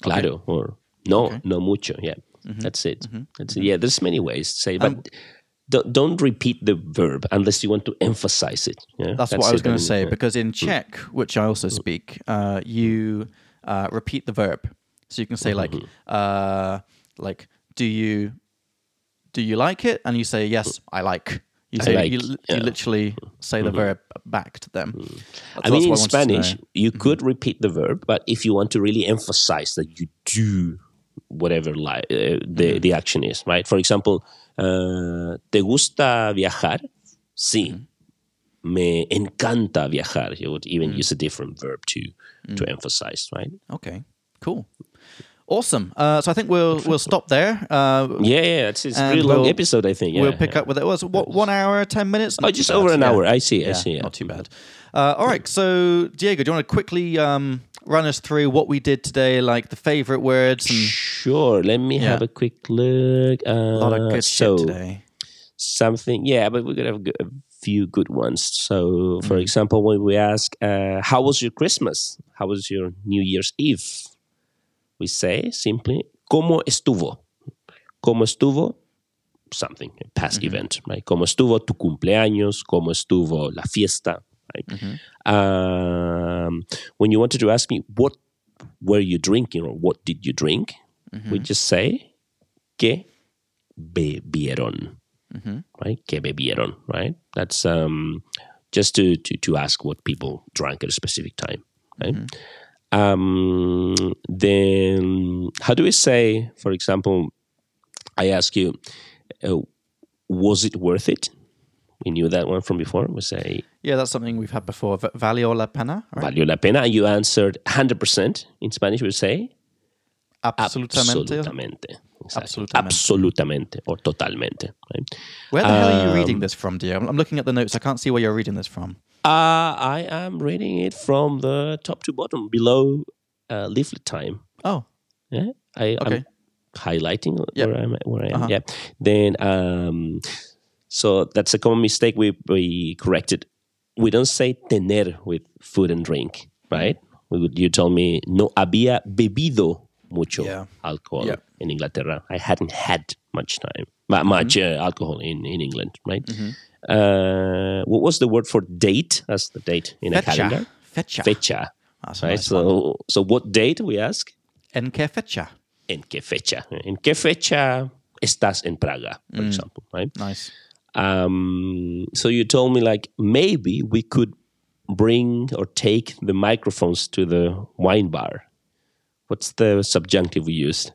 claro. Or no, Okay. no mucho. Yeah, that's it. That's it. Yeah, there's many ways to say, but don't, don't repeat the verb unless you want to emphasize it. Yeah? That's, what I was going to say yeah. because in Czech, which I also speak, uh, you uh, repeat the verb. So you can say like, uh, like, do you do you like it? And you say yes, I like. You say like, you, li- yeah. literally say the verb back to them. That's- I mean, in to Spanish, you could repeat the verb, but if you want to really emphasize that you do whatever li- uh, the, the action is, right? For example, uh, ¿te gusta viajar? Sí. Me encanta viajar. You would even use a different verb to to emphasize, right? Okay, cool, awesome. Uh, so I think we'll we'll stop there. Uh, Yeah, yeah. It's, it's a really long we'll- episode, I think. Yeah, we'll pick yeah. up with it. Was what one hour, ten minutes? Oh, Not too just over an Yeah. hour. I see. I see. Not too bad. Uh, all right, so Diego, do you want to quickly um, run us through what we did today, like the favorite words and Sure. Let me Yeah. have a quick look. Uh, a lot of good so, shit today? something yeah but we're gonna have a few good ones so for example when we ask uh, how was your christmas how was your new year's eve we say simply cómo estuvo cómo estuvo something a past Mm-hmm. event right cómo estuvo tu cumpleaños cómo estuvo la fiesta Mm-hmm. um, when you wanted to ask me what were you drinking or what did you drink Mm-hmm. we just say que bebieron right? Que bebieron, right? That's um, just to, to to ask what people drank at a specific time, right? Um, then how do we say, for example, I ask you, uh, was it worth it? We knew that one from before. We say Yeah, that's something we've had before. Valió la pena, right? valió la pena, you answered hundred percent. In Spanish, we say Absolutamente. absolutamente, Exactly. Absolutamente. absolutamente, or totalmente. Right? Where the hell are you reading Um, this from, Diego? I'm- I'm looking at the notes. I can't see where you're reading this from. Uh, I am reading it from the top to bottom below uh, leaflet time. Oh, Yeah, I, Okay. I'm highlighting Yep. where I'm where I am. Uh-huh. Yeah. Then um, so that's a common mistake we we corrected. We don't say tener with food and drink, right? We would, you told me no había bebido mucho Yeah. alcohol Yeah. in Inglaterra. I hadn't had much time, mu- much uh, alcohol in in England, right? Uh, what was the word for date? As the date in a calendar. fecha. Fecha. Fecha. That's Right. nice one. so so what date we ask? En qué fecha? ¿En qué fecha? ¿En qué fecha estás en Praga, for Mm. example, right? Nice. Um, so you told me like maybe we could bring or take the microphones to the wine bar. What's the subjunctive we used?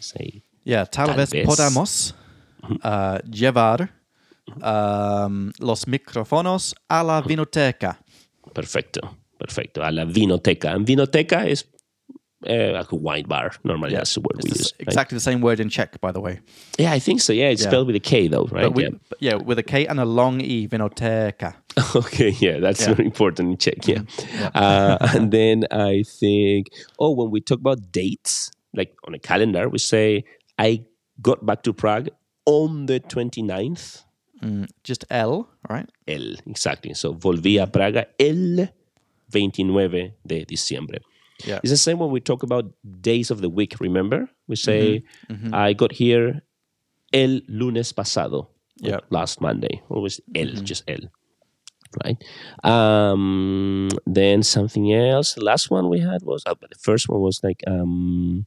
Say Yeah, tal, vez. podamos uh, llevar um, los micrófonos a la vinoteca. perfecto, perfecto. A la vinoteca. And vinoteca is uh, like a wine bar. Normally that's the word It's we the use. right? exactly the same word in Czech, by the way. Yeah, I think so. Yeah, it's Yeah. spelled with a K though, right? We, yeah. yeah, with a K and a long E, vinoteca. [LAUGHS] Okay, yeah, that's Yeah. Mm-hmm. very important in Czech. Yeah, uh, and [LAUGHS] then I think, oh, when we talk about dates, like on a calendar, we say I got back to Prague on the 29th. Mm, just L, right? El, exactly. So volví a Praga el 29 de diciembre. Yeah. It's the same when we talk about days of the week, remember? We say, Mm-hmm. I got here el lunes pasado, Yeah. last Monday. Always el, just el. Right. Um, then something else. The last one we had was uh, the first one was like, um,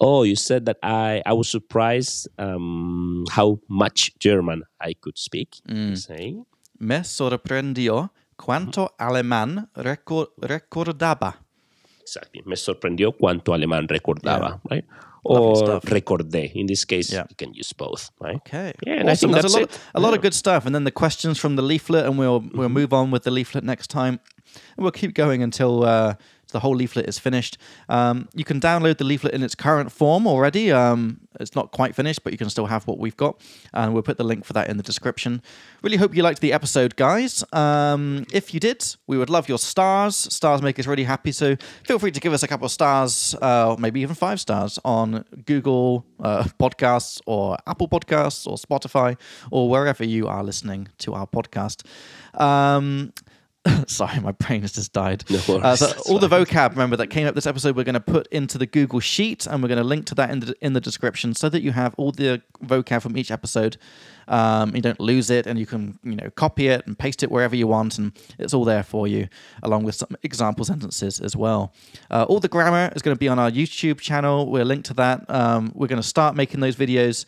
oh, you said that I I was surprised um, how much German I could speak. you Say. Me sorprendió cuánto alemán recor- recordaba. Exactly. Me sorprendió cuánto alemán recordaba, right? Lovely Or recordé. In this case, Yeah. you can use both, right? Okay. Yeah, and I think There's that's a lot, a lot of good stuff, and then the questions from the leaflet, and we'll we'll Mm-hmm. move on with the leaflet next time, and we'll keep going until uh, the whole leaflet is finished. Um, you can download the leaflet in its current form already. Um, it's not quite finished, but you can still have what we've got, and we'll put the link for that in the description. Really hope you liked the episode, guys. Um, if you did, we would love your stars. Stars make us really happy, so feel free to give us a couple of stars, uh, or maybe even five stars on Google uh, Podcasts or Apple Podcasts or Spotify or wherever you are listening to our podcast. Um, [LAUGHS] sorry, my brain has just died. No worries, Uh, so all the vocab, remember, that came up this episode, we're going to put into the Google Sheet, and we're going to link to that in the, in the description so that you have all the vocab from each episode. Um, you don't lose it, and you can you know copy it and paste it wherever you want, and it's all there for you, along with some example sentences as well. Uh, all the grammar is going to be on our YouTube channel. We're linked to that. Um, we're going to start making those videos.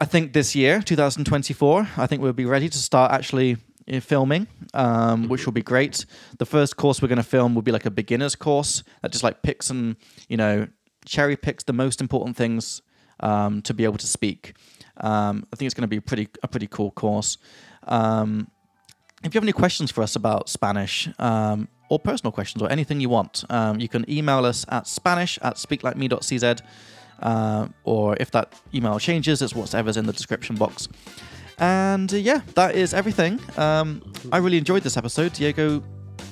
I think this year, 2024, I think we'll be ready to start actually filming, um, which will be great. The first course we're going to film will be like a beginner's course that just like picks and, you know, cherry picks the most important things um, to be able to speak. Um, I think it's going to be pretty a pretty cool course. Um, if you have any questions for us about Spanish um, or personal questions or anything you want, um, you can email us at spanish at speaklikeme.cz. Uh, or if that email changes, it's whatever's in the description box. And uh, yeah, that is everything. Um, I really enjoyed this episode. Diego,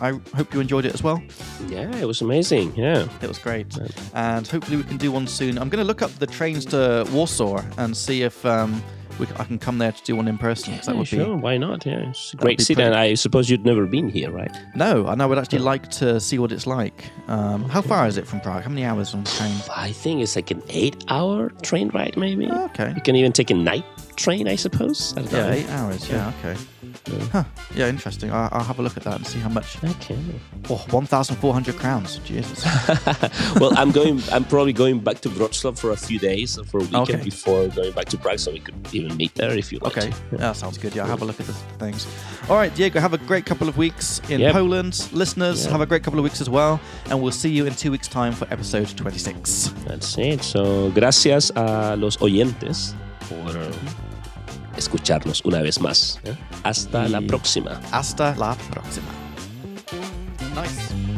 I hope you enjoyed it as well. Yeah, it was amazing. Yeah. It was great. And hopefully we can do one soon. I'm going to look up the trains to Warsaw and see if um, we, I can come there to do one in person. 'cause that Yeah, would sure. be Why not? Yeah, it's a great city, and I suppose you'd never been here, right? no, and I would actually like to see what it's like. Um, how far is it from Prague? How many hours on train? I think it's like an eight-hour train ride, maybe. Okay. You can even take a night train, I suppose. I Yeah, know. eight hours. Yeah, okay. Huh. Yeah, interesting. I'll, I'll have a look at that and see how much. Okay. Oh, 1,400 crowns. Jesus. [LAUGHS] well, I'm going. I'm probably going back to Wrocław for a few days, for a weekend Okay. before going back to Prague, so we could even meet there if you like. Okay, to. that sounds good. Yeah, I'll have a look at the things. All right, Diego, have a great couple of weeks in Yep. Poland. Listeners, Yeah. have a great couple of weeks as well. And we'll see you in two weeks' time for episode 26. That's it. So, gracias a los oyentes por mm-hmm. Escucharnos una vez más. ¿eh? Hasta la próxima. Hasta la próxima. Nice.